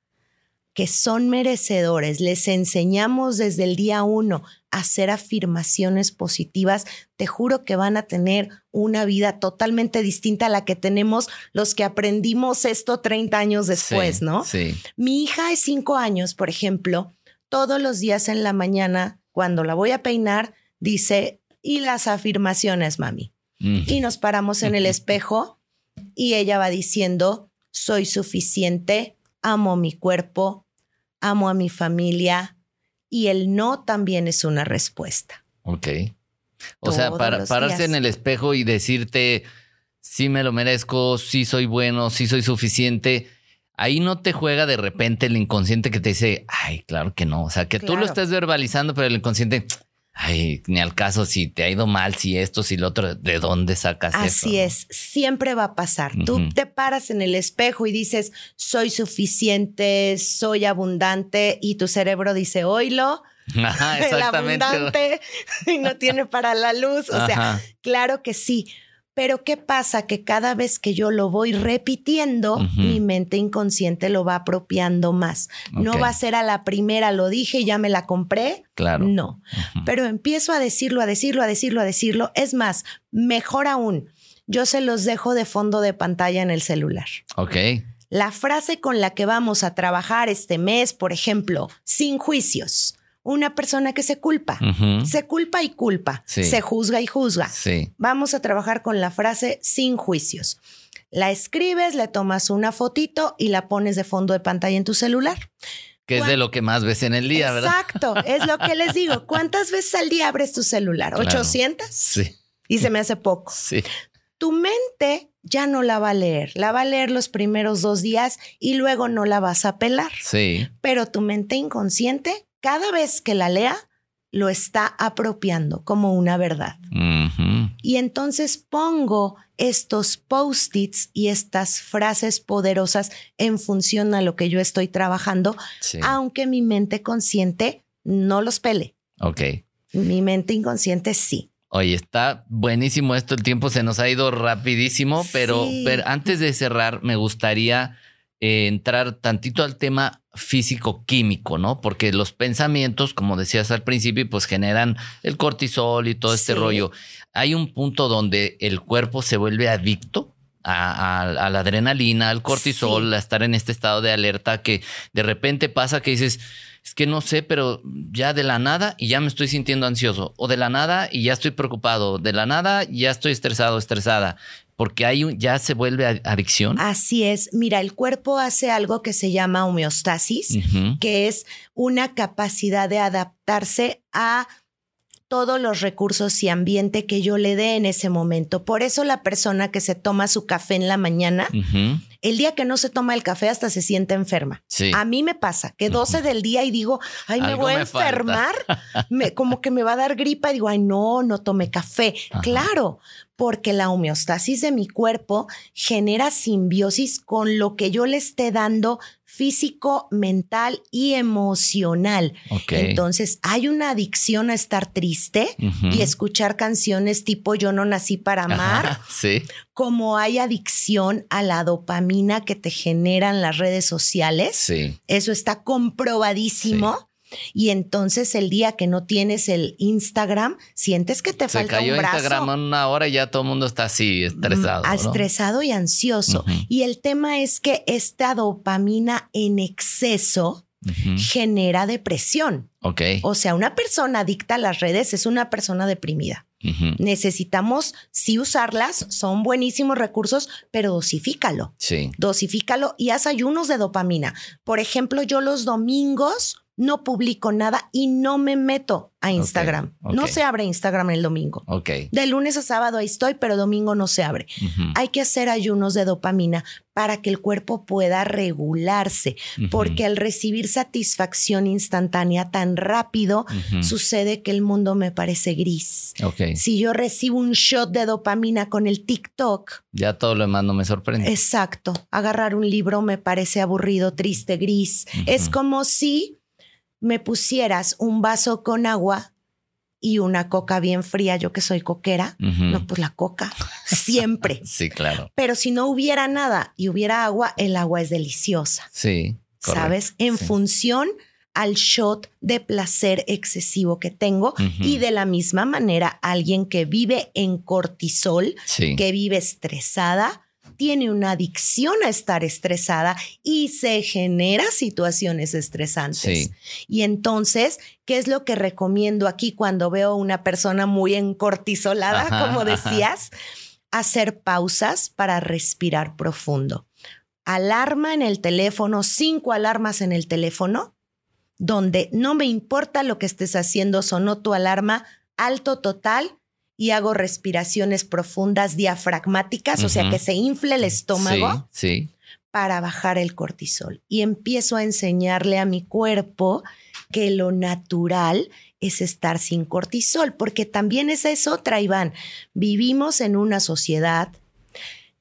que son merecedores, les enseñamos desde el día uno hacer afirmaciones positivas, te juro que van a tener una vida totalmente distinta a la que tenemos los que aprendimos esto 30 años después, ¿no? Sí. Mi hija de cinco años, por ejemplo, todos los días en la mañana, cuando la voy a peinar, dice, y las afirmaciones, mami. Mm. Y nos paramos en el espejo y ella va diciendo, soy suficiente, amo mi cuerpo, amo a mi familia y el no también es una respuesta. Ok. O sea, para, pararse en el espejo y decirte, sí me lo merezco, sí soy bueno, sí soy suficiente. Ahí no te juega de repente el inconsciente que te dice, ay, claro que no. O sea, que tú lo estés verbalizando, pero el inconsciente, Ay, ni al caso si te ha ido mal, si esto, si lo otro, ¿de dónde sacas Así eso? Así es, siempre va a pasar. Tú te paras en el espejo y dices, soy suficiente, soy abundante, y tu cerebro dice, oílo. el abundante y no tiene para la luz. O sea, claro que sí. Pero ¿qué pasa? Que cada vez que yo lo voy repitiendo, mi mente inconsciente lo va apropiando más. No va a ser a la primera, lo dije y ya me la compré. Claro. No. Pero empiezo a decirlo, a decirlo, a decirlo, a decirlo. Es más, mejor aún, yo se los dejo de fondo de pantalla en el celular. Ok. La frase con la que vamos a trabajar este mes, por ejemplo, sin juicios una persona que se culpa. Se culpa y culpa. Se juzga y juzga. Vamos a trabajar con la frase sin juicios. La escribes, le tomas una fotito y la pones de fondo de pantalla en tu celular. Que es de lo que más ves en el día, ¿verdad? Exacto, es lo que les digo. ¿Cuántas veces al día abres tu celular? ¿800? Sí. Y se me hace poco. Sí. Tu mente ya no la va a leer. La va a leer los primeros dos días y luego no la vas a pelar. Sí. Pero tu mente inconsciente cada vez que la lea, lo está apropiando como una verdad. Y entonces pongo estos post-its y estas frases poderosas en función a lo que yo estoy trabajando, aunque mi mente consciente no los pele. Ok. Mi mente inconsciente sí. Oye, está buenísimo esto, el tiempo se nos ha ido rapidísimo, pero, pero antes de cerrar, me gustaría eh, entrar tantito al tema físico-químico, ¿no? Porque los pensamientos, como decías al principio, pues generan el cortisol y todo este rollo. Hay un punto donde el cuerpo se vuelve adicto a, la adrenalina, al cortisol, a estar en este estado de alerta que de repente pasa que dices, es que no sé, pero ya de la nada y ya me estoy sintiendo ansioso, o de la nada y ya estoy preocupado, de la nada ya estoy estresado, estresada, porque hay un, ya se vuelve adicción. Así es. Mira, el cuerpo hace algo que se llama homeostasis, que es una capacidad de adaptarse a todos los recursos y ambiente que yo le dé en ese momento. Por eso la persona que se toma su café en la mañana, el día que no se toma el café hasta se siente enferma. A mí me pasa que 12 del día y digo, ay, me voy a enfermar, me, como que me va a dar gripa y digo, ay, no, no tome café. Claro, porque la homeostasis de mi cuerpo genera simbiosis con lo que yo le esté dando físico, mental y emocional. Entonces, hay una adicción a estar triste y escuchar canciones tipo Yo no nací para amar, sí. Como hay adicción a la dopamina que te generan las redes sociales. Sí. Eso está comprobadísimo. Y entonces el día que no tienes el Instagram, sientes que te Se falta cayó un brazo. Instagram en una hora y ya todo el mundo está así, estresado. Mm, estresado y ansioso. Y el tema es que esta dopamina en exceso genera depresión. Ok. O sea, una persona adicta a las redes es una persona deprimida. Necesitamos sí usarlas, son buenísimos recursos, pero dosifícalo. Sí. Dosifícalo y haz ayunos de dopamina. Por ejemplo, yo los domingos no publico nada y no me meto a Instagram. No se abre Instagram el domingo. De lunes a sábado ahí estoy, pero domingo no se abre. Hay que hacer ayunos de dopamina para que el cuerpo pueda regularse, porque al recibir satisfacción instantánea tan rápido, sucede que el mundo me parece gris. Si yo recibo un shot de dopamina con el TikTok, ya todo lo demás no me sorprende. Exacto. Agarrar un libro me parece aburrido, triste, gris. Es como si me pusieras un vaso con agua y una coca bien fría, yo que soy coquera, no, pues la coca, siempre. sí, claro. Pero si no hubiera nada y hubiera agua, el agua es deliciosa. Sí. ¿Sabes? En función al shot de placer excesivo que tengo y de la misma manera alguien que vive en cortisol, que vive estresada, tiene una adicción a estar estresada y se genera situaciones estresantes. Y entonces, ¿qué es lo que recomiendo aquí cuando veo una persona muy encortisolada, como decías? Hacer pausas para respirar profundo. Alarma en el teléfono, cinco alarmas en el teléfono, donde no me importa lo que estés haciendo, sonó tu alarma, alto total y hago respiraciones profundas diafragmáticas, o sea, que se infle el estómago. Sí, Para bajar el cortisol. Y empiezo a enseñarle a mi cuerpo que lo natural es estar sin cortisol, porque también esa es otra, Iván. Vivimos en una sociedad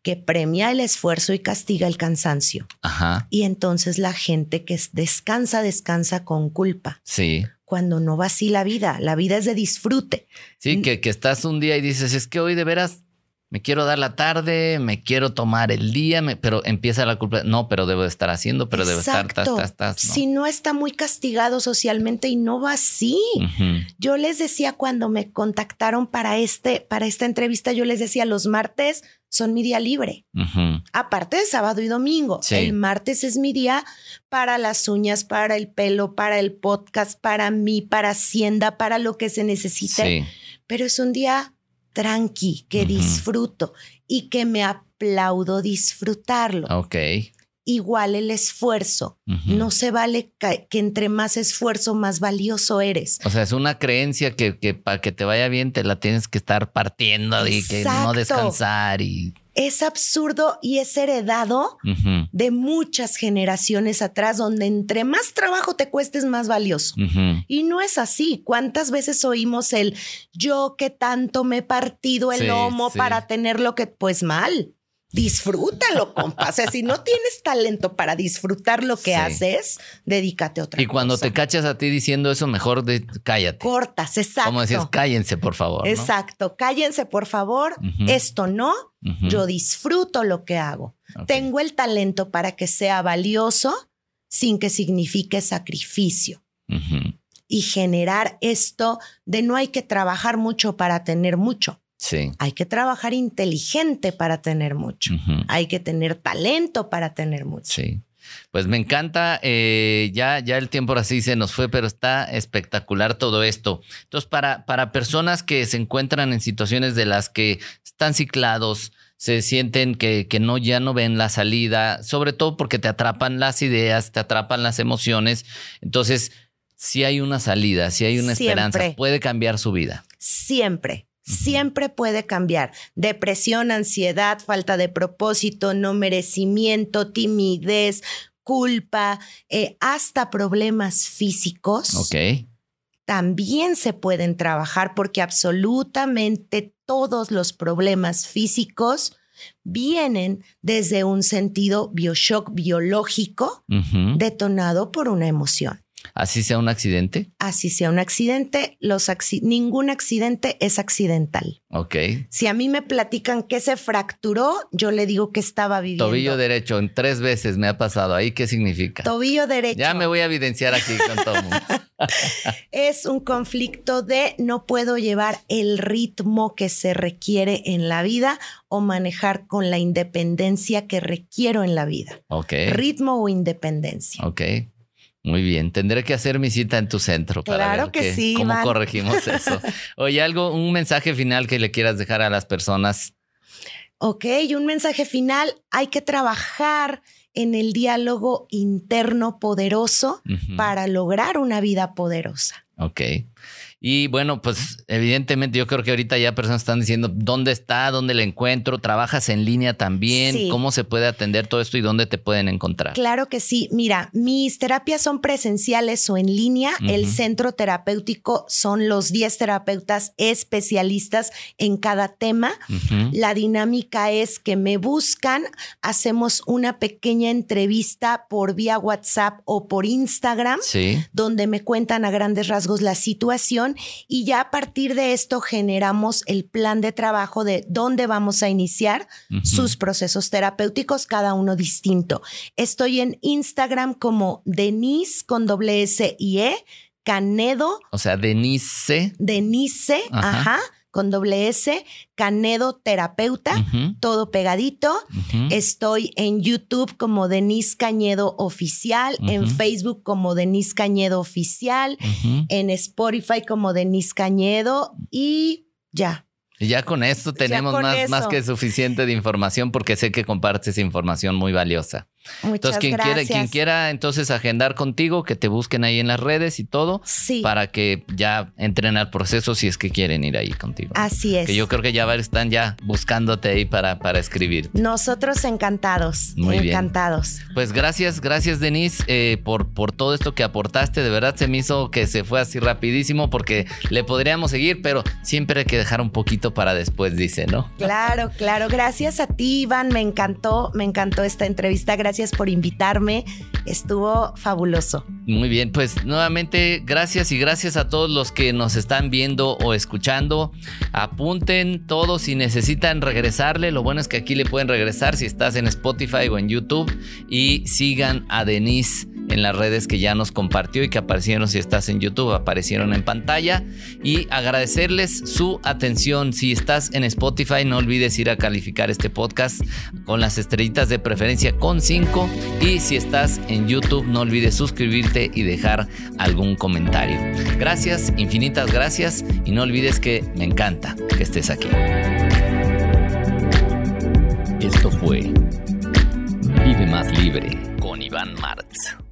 que premia el esfuerzo y castiga el cansancio. Ajá. Y entonces la gente que descansa, descansa con culpa. Sí cuando no va así la vida. La vida es de disfrute. Sí, que, que estás un día y dices, es que hoy de veras me quiero dar la tarde, me quiero tomar el día, pero empieza la culpa. No, pero debo de estar haciendo, pero debo estar. Si no está muy castigado socialmente y no va así. Yo les decía cuando me contactaron para, este, para esta entrevista, yo les decía, los martes son mi día libre. Aparte de sábado y domingo. El martes es mi día para las uñas, para el pelo, para el podcast, para mí, para Hacienda, para lo que se necesite. Pero es un día tranqui, que disfruto y que me aplaudo disfrutarlo. Ok. Igual el esfuerzo. No se vale que, entre más esfuerzo, más valioso eres. O sea, es una creencia que, para que te vaya bien te la tienes que estar partiendo y que no descansar y es absurdo y es heredado de muchas generaciones atrás, donde entre más trabajo te cuestes, más valioso. Y no es así. ¿Cuántas veces oímos el yo que tanto me he partido el lomo para tener lo que, pues mal? Disfrútalo, compa. O sea, si no tienes talento para disfrutar lo que haces, dedícate a otra cosa. Y cuando te cachas a ti diciendo eso, mejor de, cállate. Cortas, exacto. Como decías, cállense, por favor. Exacto, cállense, por favor. Esto no, yo disfruto lo que hago. Tengo el talento para que sea valioso sin que signifique sacrificio. Y generar esto de no hay que trabajar mucho para tener mucho. Sí. Hay que trabajar inteligente para tener mucho. Hay que tener talento para tener mucho. Sí. Pues me encanta, eh, ya, ya el tiempo así se nos fue, pero está espectacular todo esto. Entonces, para, para personas que se encuentran en situaciones de las que están ciclados, se sienten que, que, no, ya no ven la salida, sobre todo porque te atrapan las ideas, te atrapan las emociones. Entonces, si hay una salida, si hay una esperanza, puede cambiar su vida. Siempre. Siempre puede cambiar. Depresión, ansiedad, falta de propósito, no merecimiento, timidez, culpa, eh, hasta problemas físicos. Ok. También se pueden trabajar porque absolutamente todos los problemas físicos vienen desde un sentido bioshock biológico detonado por una emoción. Así sea un accidente. Así sea un accidente, los ningún accidente es accidental. Ok. Si a mí me platican que se fracturó, yo le digo que estaba viviendo. Tobillo derecho, en tres veces me ha pasado. ¿Ahí qué significa? Tobillo derecho. Ya me voy a evidenciar aquí con todo mundo. es un conflicto de no puedo llevar el ritmo que se requiere en la vida o manejar con la independencia que requiero en la vida. Ok. Ritmo o independencia. Ok. Muy bien, tendré que hacer mi cita en tu centro para ver que sí, cómo corregimos eso. Oye, algo, un mensaje final que le quieras dejar a las personas. Ok, un mensaje final. Hay que trabajar en el diálogo interno poderoso para lograr una vida poderosa. Ok. Y bueno, pues evidentemente yo creo que ahorita ya personas están diciendo dónde está, dónde le encuentro, trabajas en línea también, cómo se puede atender todo esto y dónde te pueden encontrar. Claro que sí. Mira, mis terapias son presenciales o en línea. El centro terapéutico son los 10 terapeutas especialistas en cada tema. La dinámica es que me buscan, hacemos una pequeña entrevista por vía WhatsApp o por Instagram, donde me cuentan a grandes rasgos la situación y ya a partir de esto generamos el plan de trabajo de dónde vamos a iniciar sus procesos terapéuticos, cada uno distinto. Estoy en Instagram como Denise con doble S y E, Canedo. O sea, Denise. Denise, ajá con doble S, Canedo Terapeuta, todo pegadito. Estoy en YouTube como Denise Cañedo Oficial, en Facebook como Denise Cañedo Oficial, en Spotify como Denise Cañedo y ya. Y ya con esto tenemos más, más que suficiente de información porque sé que compartes información muy valiosa. Muchas entonces, quien gracias. quiera, quien quiera entonces agendar contigo, que te busquen ahí en las redes y todo, sí. para que ya entren al proceso si es que quieren ir ahí contigo. Así es. Que yo creo que ya están ya buscándote ahí para, para escribir. Nosotros encantados. Muy encantados. Pues gracias, gracias Denise eh, por, por todo esto que aportaste. De verdad se me hizo que se fue así rapidísimo porque le podríamos seguir, pero siempre hay que dejar un poquito para después, dice, ¿no? Claro, claro. Gracias a ti, Iván. Me encantó, me encantó esta entrevista. Gracias gracias por invitarme. Estuvo fabuloso. Muy bien, pues nuevamente gracias y gracias a todos los que nos están viendo o escuchando. Apunten todos si necesitan regresarle. Lo bueno es que aquí le pueden regresar si estás en Spotify o en YouTube. Y sigan a Denise en las redes que ya nos compartió y que aparecieron si estás en YouTube, aparecieron en pantalla. Y agradecerles su atención. Si estás en Spotify, no olvides ir a calificar este podcast con las estrellitas de preferencia con 5. Y si estás en YouTube, no olvides suscribirte y dejar algún comentario. Gracias, infinitas gracias y no olvides que me encanta que estés aquí. Esto fue Vive más libre con Iván Martz.